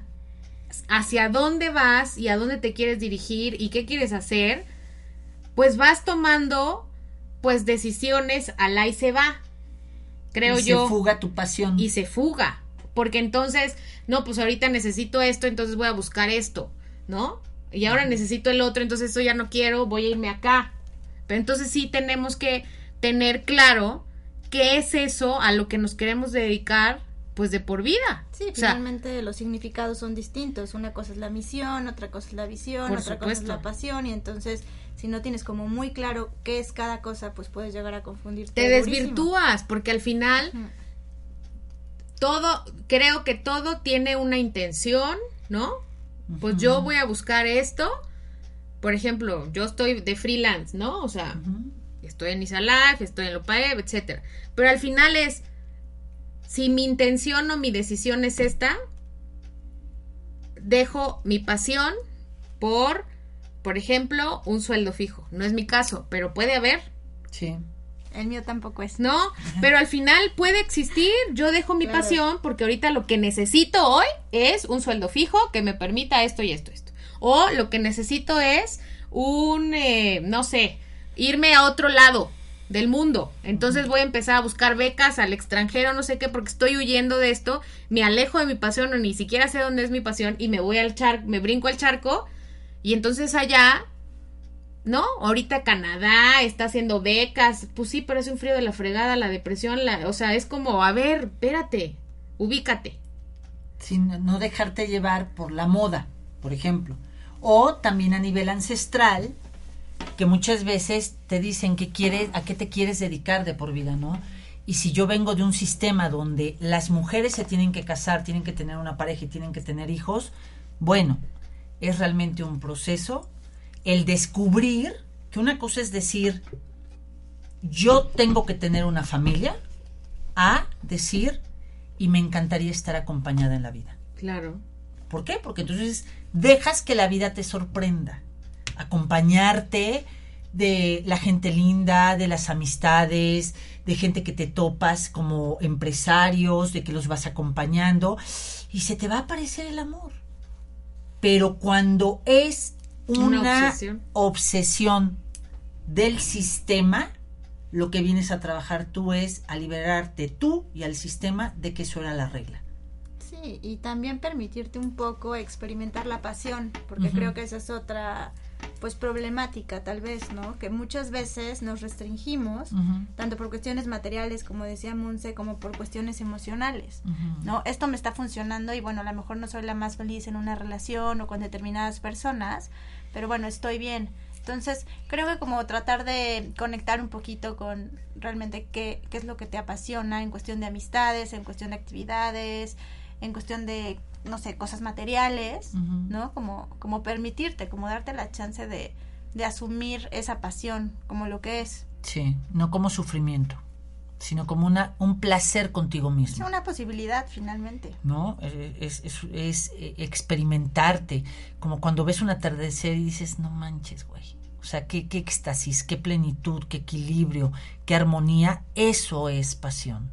Speaker 4: hacia dónde vas y a dónde te quieres dirigir y qué quieres hacer, pues vas tomando pues decisiones al ahí se va. Creo
Speaker 3: y
Speaker 4: yo
Speaker 3: Se fuga tu pasión.
Speaker 4: y se fuga. Porque entonces, no, pues ahorita necesito esto, entonces voy a buscar esto, ¿no? Y ahora necesito el otro, entonces eso ya no quiero, voy a irme acá. Pero entonces sí tenemos que tener claro qué es eso a lo que nos queremos dedicar, pues de por vida.
Speaker 5: Sí,
Speaker 4: O sea,
Speaker 5: finalmente los significados son distintos. Una cosa es la misión, otra cosa es la visión, otra cosa es la pasión. Y entonces, si no tienes como muy claro qué es cada cosa, pues puedes llegar a confundirte.
Speaker 4: te
Speaker 5: durísimo.
Speaker 4: desvirtúas, porque al final todo, creo que todo tiene una intención, ¿no? Pues yo voy a buscar esto. Por ejemplo, yo estoy de freelance, ¿no? O sea, estoy en Isalife, estoy en Lopaev, etcétera. Pero al final es, si mi intención o mi decisión es esta, dejo mi pasión por, por ejemplo, un sueldo fijo. No es mi caso, pero puede haber,
Speaker 3: Sí.
Speaker 5: El mío tampoco es.
Speaker 4: ¿no? Pero al final puede existir. Yo dejo mi
Speaker 5: Claro.
Speaker 4: pasión porque ahorita lo que necesito hoy es un sueldo fijo que me permita esto y esto, esto. O lo que necesito es un, eh, no sé, irme a otro lado del mundo. Entonces voy a empezar a buscar becas al extranjero, no sé qué, porque estoy huyendo de esto, me alejo de mi pasión o ni siquiera sé dónde es mi pasión y me voy al charco, me brinco al charco y entonces allá ¿no? Ahorita Canadá está haciendo becas, pues sí, pero es un frío de la fregada, la depresión, la, o sea, es como, a ver, espérate, ubícate.
Speaker 3: sin no dejarte llevar por la moda, por ejemplo. O también a nivel ancestral, que muchas veces te dicen que quieres, a qué te quieres dedicar de por vida, ¿no? Y si yo vengo de un sistema donde las mujeres se tienen que casar, tienen que tener una pareja y tienen que tener hijos, bueno, es realmente un proceso el descubrir que una cosa es decir, yo tengo que tener una familia, a decir, y me encantaría estar acompañada en la vida.
Speaker 4: Claro.
Speaker 3: ¿Por qué? Porque entonces dejas que la vida te sorprenda, acompañarte de la gente linda, de las amistades, de gente que te topas como empresarios, de que los vas acompañando, y se te va a aparecer el amor. Pero cuando es
Speaker 4: Una
Speaker 3: una,
Speaker 4: obsesión.
Speaker 3: obsesión del sistema, lo que vienes a trabajar tú es a liberarte tú y al sistema de que eso era la regla.
Speaker 5: Sí, y también permitirte un poco experimentar la pasión, porque creo que esa es otra pues problemática tal vez, ¿no? Que muchas veces nos restringimos, tanto por cuestiones materiales, como decía Munce, como por cuestiones emocionales. ¿no? Esto me está funcionando y bueno, a lo mejor no soy la más feliz en una relación o con determinadas personas, pero bueno, estoy bien. Entonces, creo que como tratar de conectar un poquito con realmente qué, qué es lo que te apasiona en cuestión de amistades, en cuestión de actividades, en cuestión de, no sé, cosas materiales. ¿no? Como, como permitirte, como darte la chance de, de asumir esa pasión como lo que es.
Speaker 3: Sí, no como sufrimiento, sino como una, un placer contigo
Speaker 5: Es
Speaker 3: mismo.
Speaker 5: una posibilidad finalmente.
Speaker 3: ¿no? Eh, Es, es, es, eh, experimentarte, como cuando ves un atardecer y dices, no manches, güey. O sea, qué, qué éxtasis, qué plenitud, qué equilibrio, qué armonía, eso es pasión.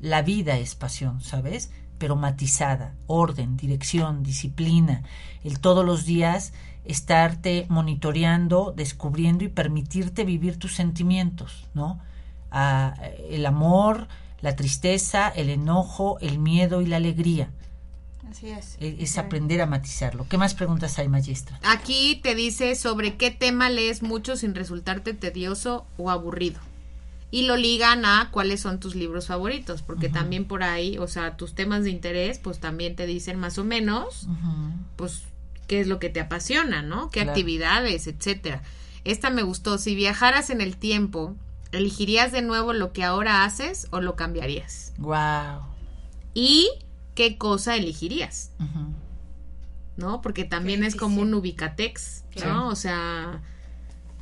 Speaker 3: La vida es pasión, ¿sabes? Pero matizada, orden, dirección, disciplina, el todos los días estarte monitoreando, descubriendo y permitirte vivir tus sentimientos, ¿no? El amor, la tristeza, el enojo, el miedo y la alegría.
Speaker 5: Así es.
Speaker 3: E- Es aprender a matizarlo. ¿Qué más preguntas hay, maestra?
Speaker 4: Aquí te dice sobre qué tema lees mucho sin resultarte tedioso o aburrido. Y lo ligan a cuáles son tus libros favoritos, porque también por ahí, o sea, tus temas de interés, pues también te dicen más o menos, pues, qué es lo que te apasiona, ¿no? Qué
Speaker 3: Claro.
Speaker 4: actividades, etcétera. Esta me gustó. Si viajaras en el tiempo, ¿elegirías de nuevo lo que ahora haces o lo cambiarías?
Speaker 3: Wow.
Speaker 4: ¿Y qué cosa elegirías? ¿no? Porque también es como un ubicatex, ¿no? O sea,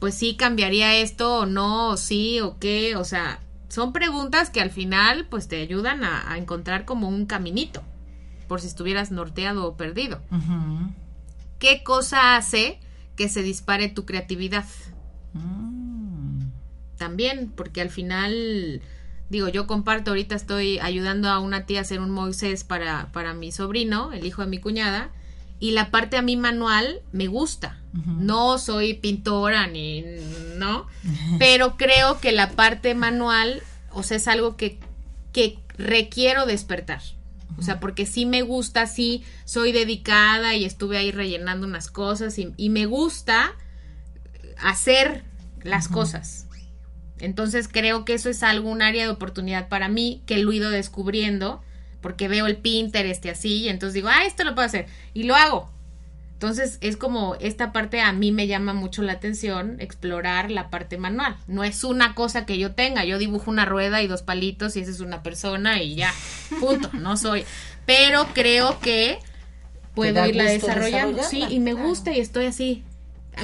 Speaker 4: pues sí cambiaría esto o no, o sí o qué, o sea, son preguntas que al final pues te ayudan a, a encontrar como un caminito, por si estuvieras norteado o perdido. ¿Qué cosa hace que se dispare tu creatividad? También, porque al final, digo, yo comparto, ahorita estoy ayudando a una tía a hacer un Moisés para, para mi sobrino, el hijo de mi cuñada, y la parte a mí manual me gusta. No soy pintora ni, ¿no? Pero creo que la parte manual, o sea, es algo que, que requiero despertar. O sea, porque sí me gusta, sí soy dedicada y estuve ahí rellenando unas cosas y, y me gusta hacer las cosas. Entonces creo que eso es algo, un área de oportunidad para mí que lo he ido descubriendo porque veo el Pinterest y así y entonces digo, ah, esto lo puedo hacer y lo hago. Entonces es como esta parte a mí me llama mucho la atención explorar la parte manual. No es una cosa que yo tenga, yo dibujo una rueda y dos palitos y esa es una persona y ya, punto, no soy. Pero creo que puedo irla desarrollando, sí, y me gusta y estoy así.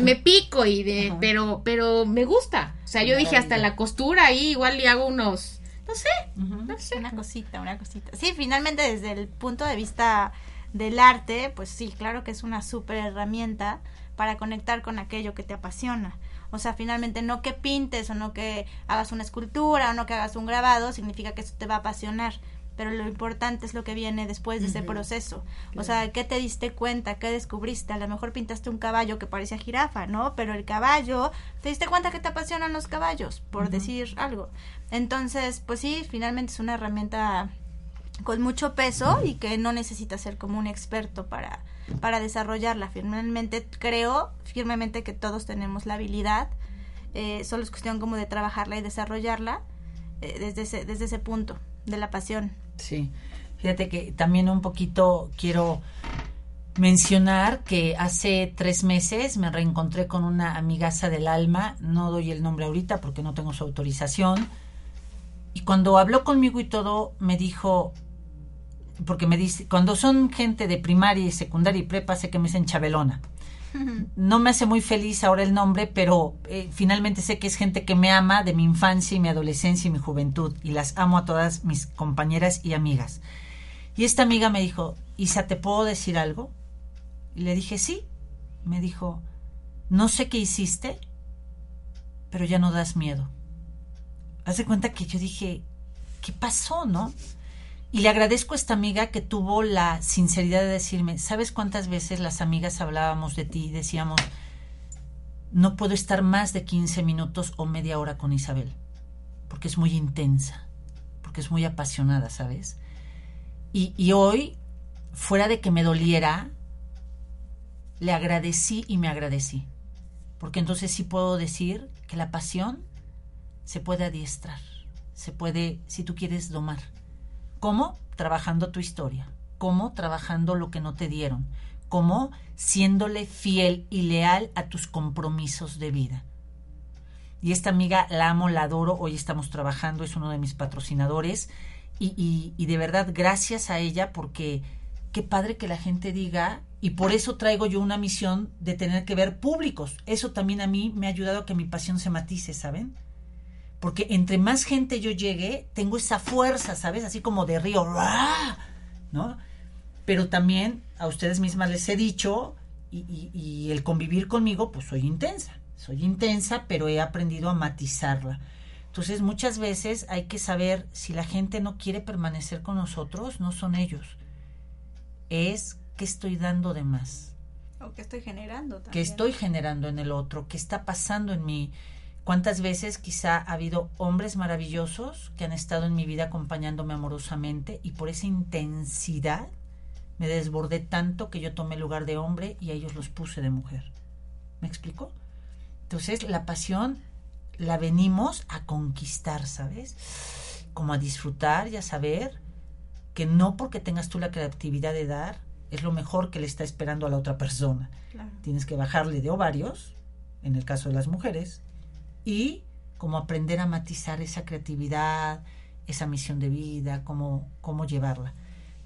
Speaker 4: Me pico y de, pero, pero me gusta. O sea, yo dije hasta la costura ahí igual le hago unos, no sé, no sé.
Speaker 5: Una cosita, una cosita. Sí, finalmente desde el punto de vista del arte, pues sí, claro que es una súper herramienta para conectar con aquello que te apasiona. O sea, finalmente no que pintes o no que hagas una escultura o no que hagas un grabado significa que eso te va a apasionar. Pero lo importante es lo que viene después de ese proceso. O sea, ¿qué te diste cuenta? ¿Qué descubriste? A lo mejor pintaste un caballo que parecía jirafa, ¿no? Pero el caballo, ¿te diste cuenta que te apasionan los caballos? Por decir algo. Entonces, pues sí, finalmente es una herramienta con mucho peso y que no necesita ser como un experto para, para desarrollarla. Finalmente creo firmemente que todos tenemos la habilidad, eh, solo es cuestión como de trabajarla y desarrollarla eh, desde, ese, desde ese punto de la pasión.
Speaker 3: Sí. Fíjate que también un poquito quiero mencionar que hace tres meses me reencontré con una amigaza del alma, no doy el nombre ahorita porque no tengo su autorización, y cuando habló conmigo y todo, me dijo, porque me dice, cuando son gente de primaria y secundaria y prepa, sé que me dicen chabelona. No me hace muy feliz ahora el nombre, pero eh, finalmente sé que es gente que me ama de mi infancia y mi adolescencia y mi juventud, y las amo a todas mis compañeras y amigas. Y esta amiga me dijo, Isa, ¿te puedo decir algo? Y le dije, sí. Me dijo, no sé qué hiciste, pero ya no das miedo. Haz de cuenta que yo dije, ¿qué pasó, no? Y le agradezco a esta amiga que tuvo la sinceridad de decirme, ¿sabes cuántas veces las amigas hablábamos de ti y decíamos, no puedo estar más de 15 minutos o media hora con Isabel, porque es muy intensa, porque es muy apasionada, ¿sabes? Y, y hoy, fuera de que me doliera, le agradecí y me agradecí, porque entonces sí puedo decir que la pasión se puede adiestrar, se puede, si tú quieres, domar. ¿Cómo? Trabajando tu historia. ¿Cómo? Trabajando lo que no te dieron. ¿Cómo? Siéndole fiel y leal a tus compromisos de vida. Y esta amiga la amo, la adoro. Hoy estamos trabajando, es uno de mis patrocinadores. Y, de verdad, gracias a ella, porque qué padre que la gente diga. Y por eso traigo yo una misión de tener que ver públicos. Eso también a mí me ha ayudado a que mi pasión se matice, ¿saben? Porque entre más gente yo llegue, tengo esa fuerza, ¿sabes? Así como de río, ¡ah! ¿no? Pero también a ustedes mismas les he dicho, y, y, y, el convivir conmigo, pues soy intensa, soy intensa, pero he aprendido a matizarla. Entonces muchas veces hay que saber si la gente no quiere permanecer con nosotros, no son ellos. Es qué estoy dando de más,
Speaker 5: O que estoy generando también.
Speaker 3: qué estoy generando en el otro, qué está pasando en mí. ¿Cuántas veces quizá ha habido hombres maravillosos que han estado en mi vida acompañándome amorosamente y por esa intensidad me desbordé tanto que yo tomé el lugar de hombre y a ellos los puse de mujer? ¿Me explico? Entonces la pasión la venimos a conquistar, ¿sabes? Como a disfrutar y a saber que no porque tengas tú la creatividad de dar es lo mejor que le está esperando a la otra persona.
Speaker 5: Claro.
Speaker 3: Tienes que bajarle de ovarios, en el caso de las mujeres, y como aprender a matizar esa creatividad, esa misión de vida, cómo, cómo llevarla.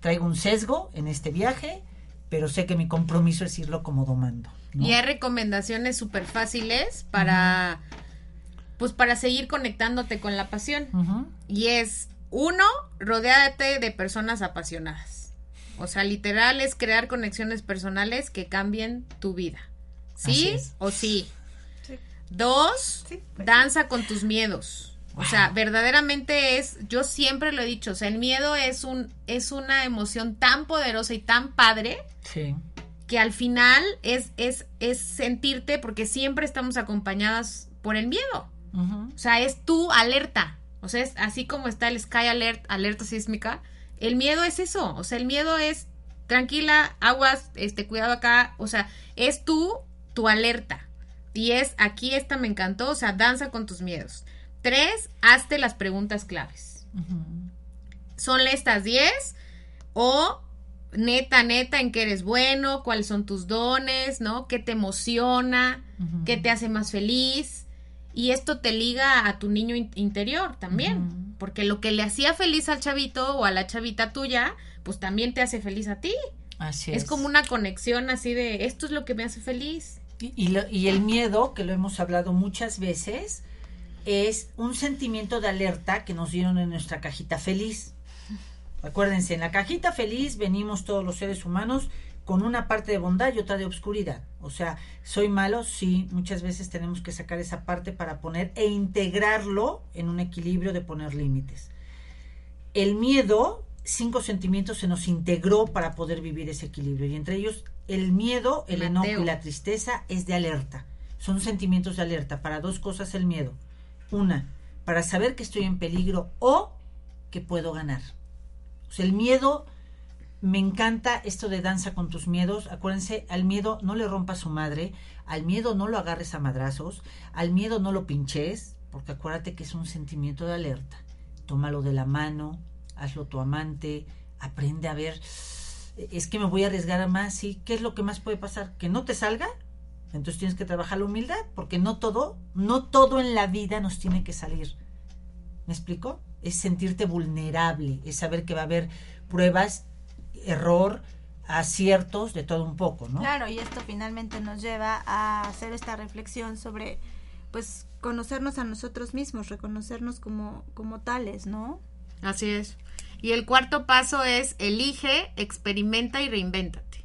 Speaker 3: Traigo un sesgo en este viaje, pero sé que mi compromiso es irlo como domando. ¿no?
Speaker 4: Y hay recomendaciones súper fáciles para, pues para seguir conectándote con la pasión. Y es, uno, rodéate de personas apasionadas. O sea, literal es crear conexiones personales que cambien tu vida. ¿Sí o sí? Dos,
Speaker 5: Sí, pues
Speaker 4: danza con tus miedos. O sea, verdaderamente es, yo siempre lo he dicho, o sea, el miedo es un, es una emoción tan poderosa y tan padre
Speaker 3: Sí.
Speaker 4: que al final es, es, es sentirte, porque siempre estamos acompañadas por el miedo. O sea, es tu alerta. O sea, es así como está el Sky Alert, alerta sísmica. El miedo es eso. O sea, el miedo es tranquila, aguas, este, cuidado acá. O sea, es tú, tu alerta. Y es, aquí esta me encantó, o sea, danza con tus miedos. Tres, hazte las preguntas claves. Son estas 10 o neta, neta, en qué eres bueno, cuáles son tus dones, ¿no? ¿Qué te emociona? ¿Qué te hace más feliz? Y esto te liga a tu niño in- interior también, porque lo que le hacía feliz al chavito o a la chavita tuya, pues también te hace feliz a ti.
Speaker 3: Así
Speaker 4: Es
Speaker 3: es.
Speaker 4: como una conexión así de, esto es lo que me hace feliz.
Speaker 3: Y, lo- y el miedo, que lo hemos hablado muchas veces, es un sentimiento de alerta que nos dieron en nuestra cajita feliz. Acuérdense, en la cajita feliz venimos todos los seres humanos con una parte de bondad y otra de obscuridad. O sea, soy malo, sí, muchas veces tenemos que sacar esa parte para poner e integrarlo en un equilibrio de poner límites. El miedo, cinco sentimientos se nos integró para poder vivir ese equilibrio y entre ellos el miedo, el enojo y la tristeza es de alerta. Son sentimientos de alerta. Para dos cosas el miedo. Una, para saber que estoy en peligro o que puedo ganar. O sea, el miedo, me encanta esto de danza con tus miedos. Acuérdense, al miedo no le rompas su madre, al miedo no lo agarres a madrazos, al miedo no lo pinches, porque acuérdate que es un sentimiento de alerta. Tómalo de la mano, hazlo tu amante, aprende a ver, es que me voy a arriesgar a más, ¿sí? ¿Qué es lo que más puede pasar? ¿Que no te salga? Entonces tienes que trabajar la humildad, porque no todo, no todo en la vida nos tiene que salir. ¿Me explico? Es sentirte vulnerable, es saber que va a haber pruebas, error, aciertos, de todo un poco, ¿no?
Speaker 5: Claro, y esto finalmente nos lleva a hacer esta reflexión sobre, pues, conocernos a nosotros mismos, reconocernos como, como tales, ¿no?
Speaker 4: Así es. Y el cuarto paso es elige, experimenta y reinvéntate.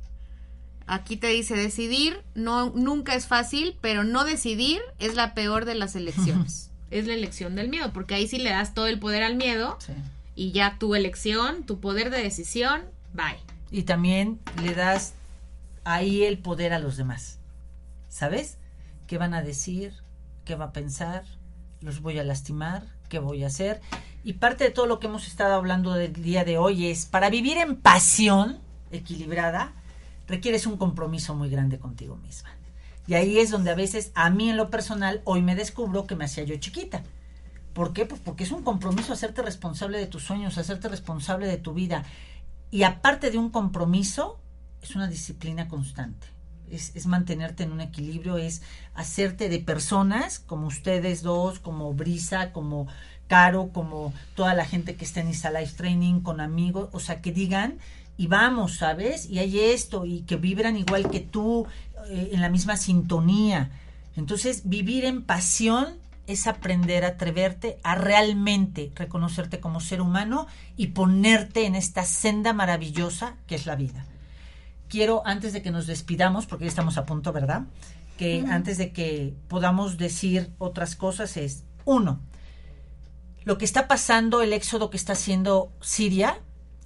Speaker 4: Aquí te dice decidir, no, nunca es fácil, pero no decidir es la peor de las elecciones. es la elección del miedo, porque ahí sí le das todo el poder al miedo
Speaker 3: Sí.
Speaker 4: y ya tu elección, tu poder de decisión, bye.
Speaker 3: Y también le das ahí el poder a los demás. ¿Sabes? ¿Qué van a decir? ¿Qué va a pensar? ¿Los voy a lastimar? ¿Qué voy a hacer? Y parte de todo lo que hemos estado hablando del día de hoy es, para vivir en pasión equilibrada, requieres un compromiso muy grande contigo misma. Y ahí es donde a veces, a mí en lo personal, hoy me descubro que me hacía yo chiquita. ¿Por qué? Pues porque es un compromiso hacerte responsable de tus sueños, hacerte responsable de tu vida. Y aparte de un compromiso, es una disciplina constante. Es, es mantenerte en un equilibrio, es hacerte de personas como ustedes dos, como Brisa, como Caro, como toda la gente que está en Isa Life Training, con amigos, o sea, que digan, y vamos, ¿sabes? Y hay esto, y que vibran igual que tú, eh, en la misma sintonía. Entonces, vivir en pasión es aprender a atreverte a realmente reconocerte como ser humano y ponerte en esta senda maravillosa que es la vida. Quiero, antes de que nos despidamos, porque ya estamos a punto, ¿verdad? Que antes de que podamos decir otras cosas es, uno, lo que está pasando, el éxodo que está haciendo Siria,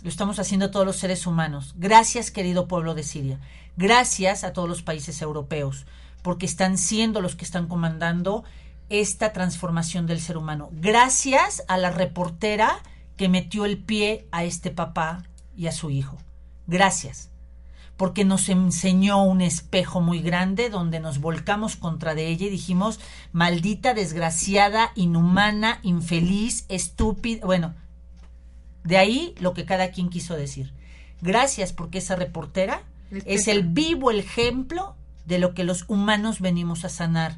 Speaker 3: lo estamos haciendo todos los seres humanos. Gracias, querido pueblo de Siria. Gracias a todos los países europeos, porque están siendo los que están comandando esta transformación del ser humano. Gracias a la reportera que metió el pie a este papá y a su hijo. Gracias. Porque nos enseñó un espejo muy grande donde nos volcamos contra de ella y dijimos, maldita, desgraciada, inhumana, infeliz, estúpida. Bueno, de ahí lo que cada quien quiso decir. Gracias porque esa reportera es el vivo ejemplo de lo que los humanos venimos a sanar,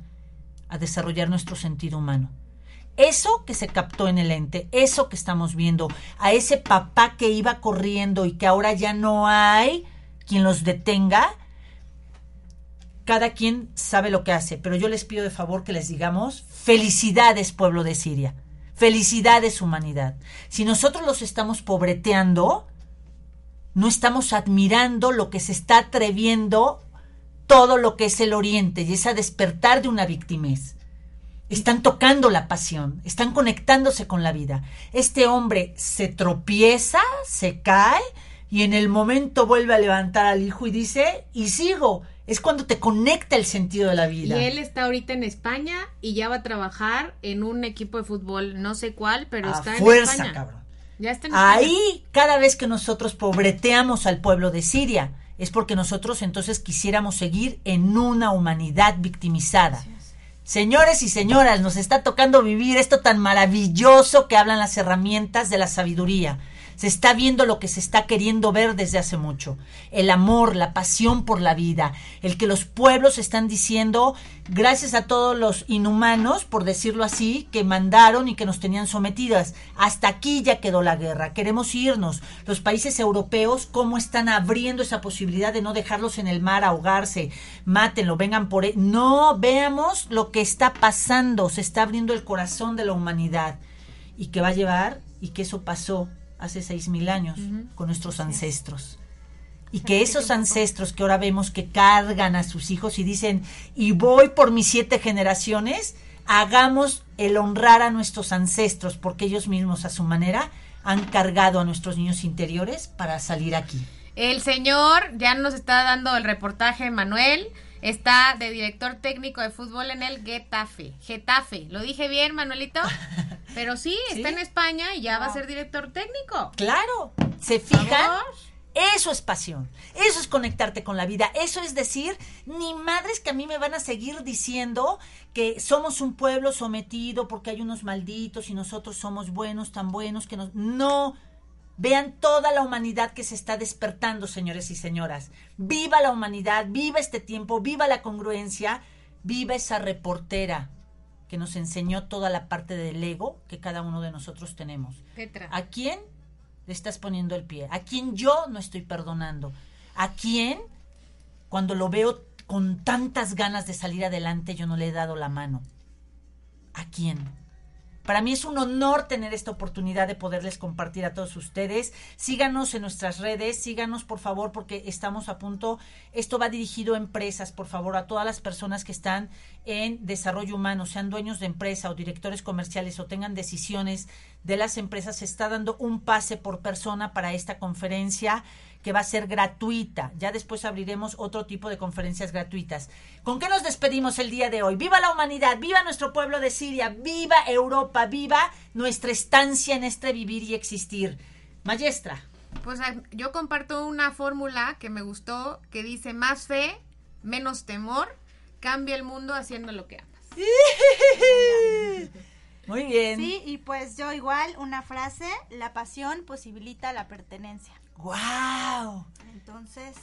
Speaker 3: a desarrollar nuestro sentido humano. Eso que se captó en el ente, eso que estamos viendo, a ese papá que iba corriendo y que ahora ya no hay quien los detenga, cada quien sabe lo que hace, pero yo les pido de favor que les digamos felicidades pueblo de Siria, felicidades humanidad. Si nosotros los estamos pobreteando, no estamos admirando lo que se está atreviendo todo lo que es el oriente y esa despertar de una victimez. Están tocando la pasión, están conectándose con la vida. Este hombre se tropieza, se cae y en el momento vuelve a levantar al hijo y dice, y sigo. Es cuando te conecta el sentido de la vida.
Speaker 4: Y él está ahorita en España y ya va a trabajar en un equipo de fútbol, no sé cuál, pero
Speaker 3: a
Speaker 4: está
Speaker 3: fuerza,
Speaker 4: en España.
Speaker 3: cabrón.
Speaker 4: Ya está en España.
Speaker 3: Ahí, cada vez que nosotros pobreteamos al pueblo de Siria, es porque nosotros entonces quisiéramos seguir en una humanidad victimizada. Señores y señoras, nos está tocando vivir esto tan maravilloso que hablan las herramientas de la sabiduría. Se está viendo lo que se está queriendo ver desde hace mucho. El amor, la pasión por la vida, el que los pueblos están diciendo, gracias a todos los inhumanos, por decirlo así, que mandaron y que nos tenían sometidas. Hasta aquí ya quedó la guerra. Queremos irnos. Los países europeos, ¿cómo están abriendo esa posibilidad de no dejarlos en el mar ahogarse? Mátenlo, vengan por él. No, veamos lo que está pasando. Se está abriendo el corazón de la humanidad. Y que va a llevar, y que eso pasó hace seis mil años con nuestros ancestros. Y que esos ancestros que ahora vemos que cargan a sus hijos y dicen, y voy por mis siete generaciones, hagamos el honrar a nuestros ancestros, porque ellos mismos a su manera han cargado a nuestros niños interiores para salir aquí.
Speaker 4: El señor ya nos está dando el reportaje, Manuel. Está de director técnico de fútbol en el Getafe. Getafe. ¿Lo dije bien, Manuelito? Pero sí, está
Speaker 3: Sí.
Speaker 4: en España y ya va a ser director técnico.
Speaker 3: Claro, se fijan. Eso es pasión, eso es conectarte con la vida, eso es decir, ni madres que a mí me van a seguir diciendo que somos un pueblo sometido porque hay unos malditos y nosotros somos buenos, tan buenos que nos... No, vean toda la humanidad que se está despertando, señores y señoras. Viva la humanidad, viva este tiempo, viva la congruencia, viva esa reportera que nos enseñó toda la parte del ego que cada uno de nosotros tenemos.
Speaker 4: Petra.
Speaker 3: ¿A quién le estás poniendo el pie? ¿A quién yo no estoy perdonando? ¿A quién, cuando lo veo con tantas ganas de salir adelante, yo no le he dado la mano? ¿A quién? Para mí es un honor tener esta oportunidad de poderles compartir a todos ustedes. Síganos en nuestras redes, síganos por favor porque estamos a punto. Esto va dirigido a empresas, por favor, a todas las personas que están en desarrollo humano, sean dueños de empresa o directores comerciales o tengan decisiones de las empresas. Se está dando un pase por persona para esta conferencia que va a ser gratuita. Ya después abriremos otro tipo de conferencias gratuitas. ¿Con qué nos despedimos el día de hoy? ¡Viva la humanidad! ¡Viva nuestro pueblo de Siria! ¡Viva Europa! ¡Viva nuestra estancia en este vivir y existir! Maestra.
Speaker 4: Pues yo comparto una fórmula que me gustó que dice más fe, menos temor, cambia el mundo haciendo lo que amas.
Speaker 3: Muy bien.
Speaker 5: Sí, y pues yo igual, una frase, la pasión posibilita la pertenencia.
Speaker 3: ¡Guau!
Speaker 5: Entonces,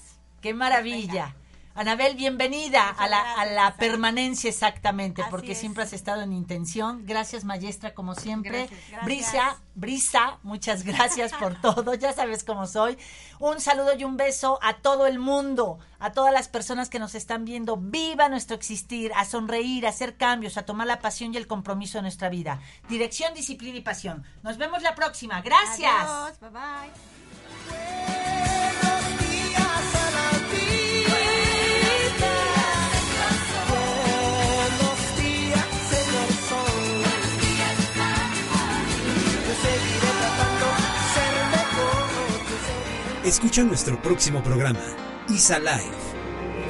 Speaker 3: ¡Qué maravilla! Anabel, bienvenida a la, a la permanencia exactamente,
Speaker 5: Así
Speaker 3: porque
Speaker 5: es.
Speaker 3: siempre has estado en intención. Gracias, maestra, como siempre.
Speaker 4: Gracias.
Speaker 5: Gracias.
Speaker 3: Brisa, Brisa, muchas gracias por todo. Ya sabes cómo soy. Un saludo y un beso a todo el mundo, a todas las personas que nos están viendo. Viva nuestro existir, a sonreír, a hacer cambios, a tomar la pasión y el compromiso de nuestra vida. Dirección, disciplina y pasión. Nos vemos la próxima. Gracias.
Speaker 5: adiós, bye bye.
Speaker 2: Escucha nuestro próximo programa, ISA Live.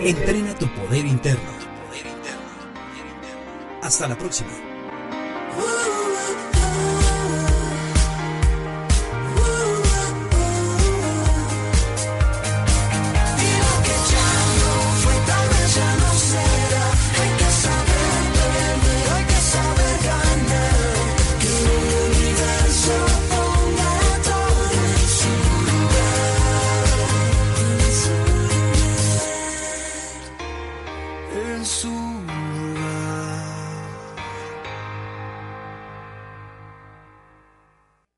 Speaker 2: Entrena tu poder interno. Hasta la próxima.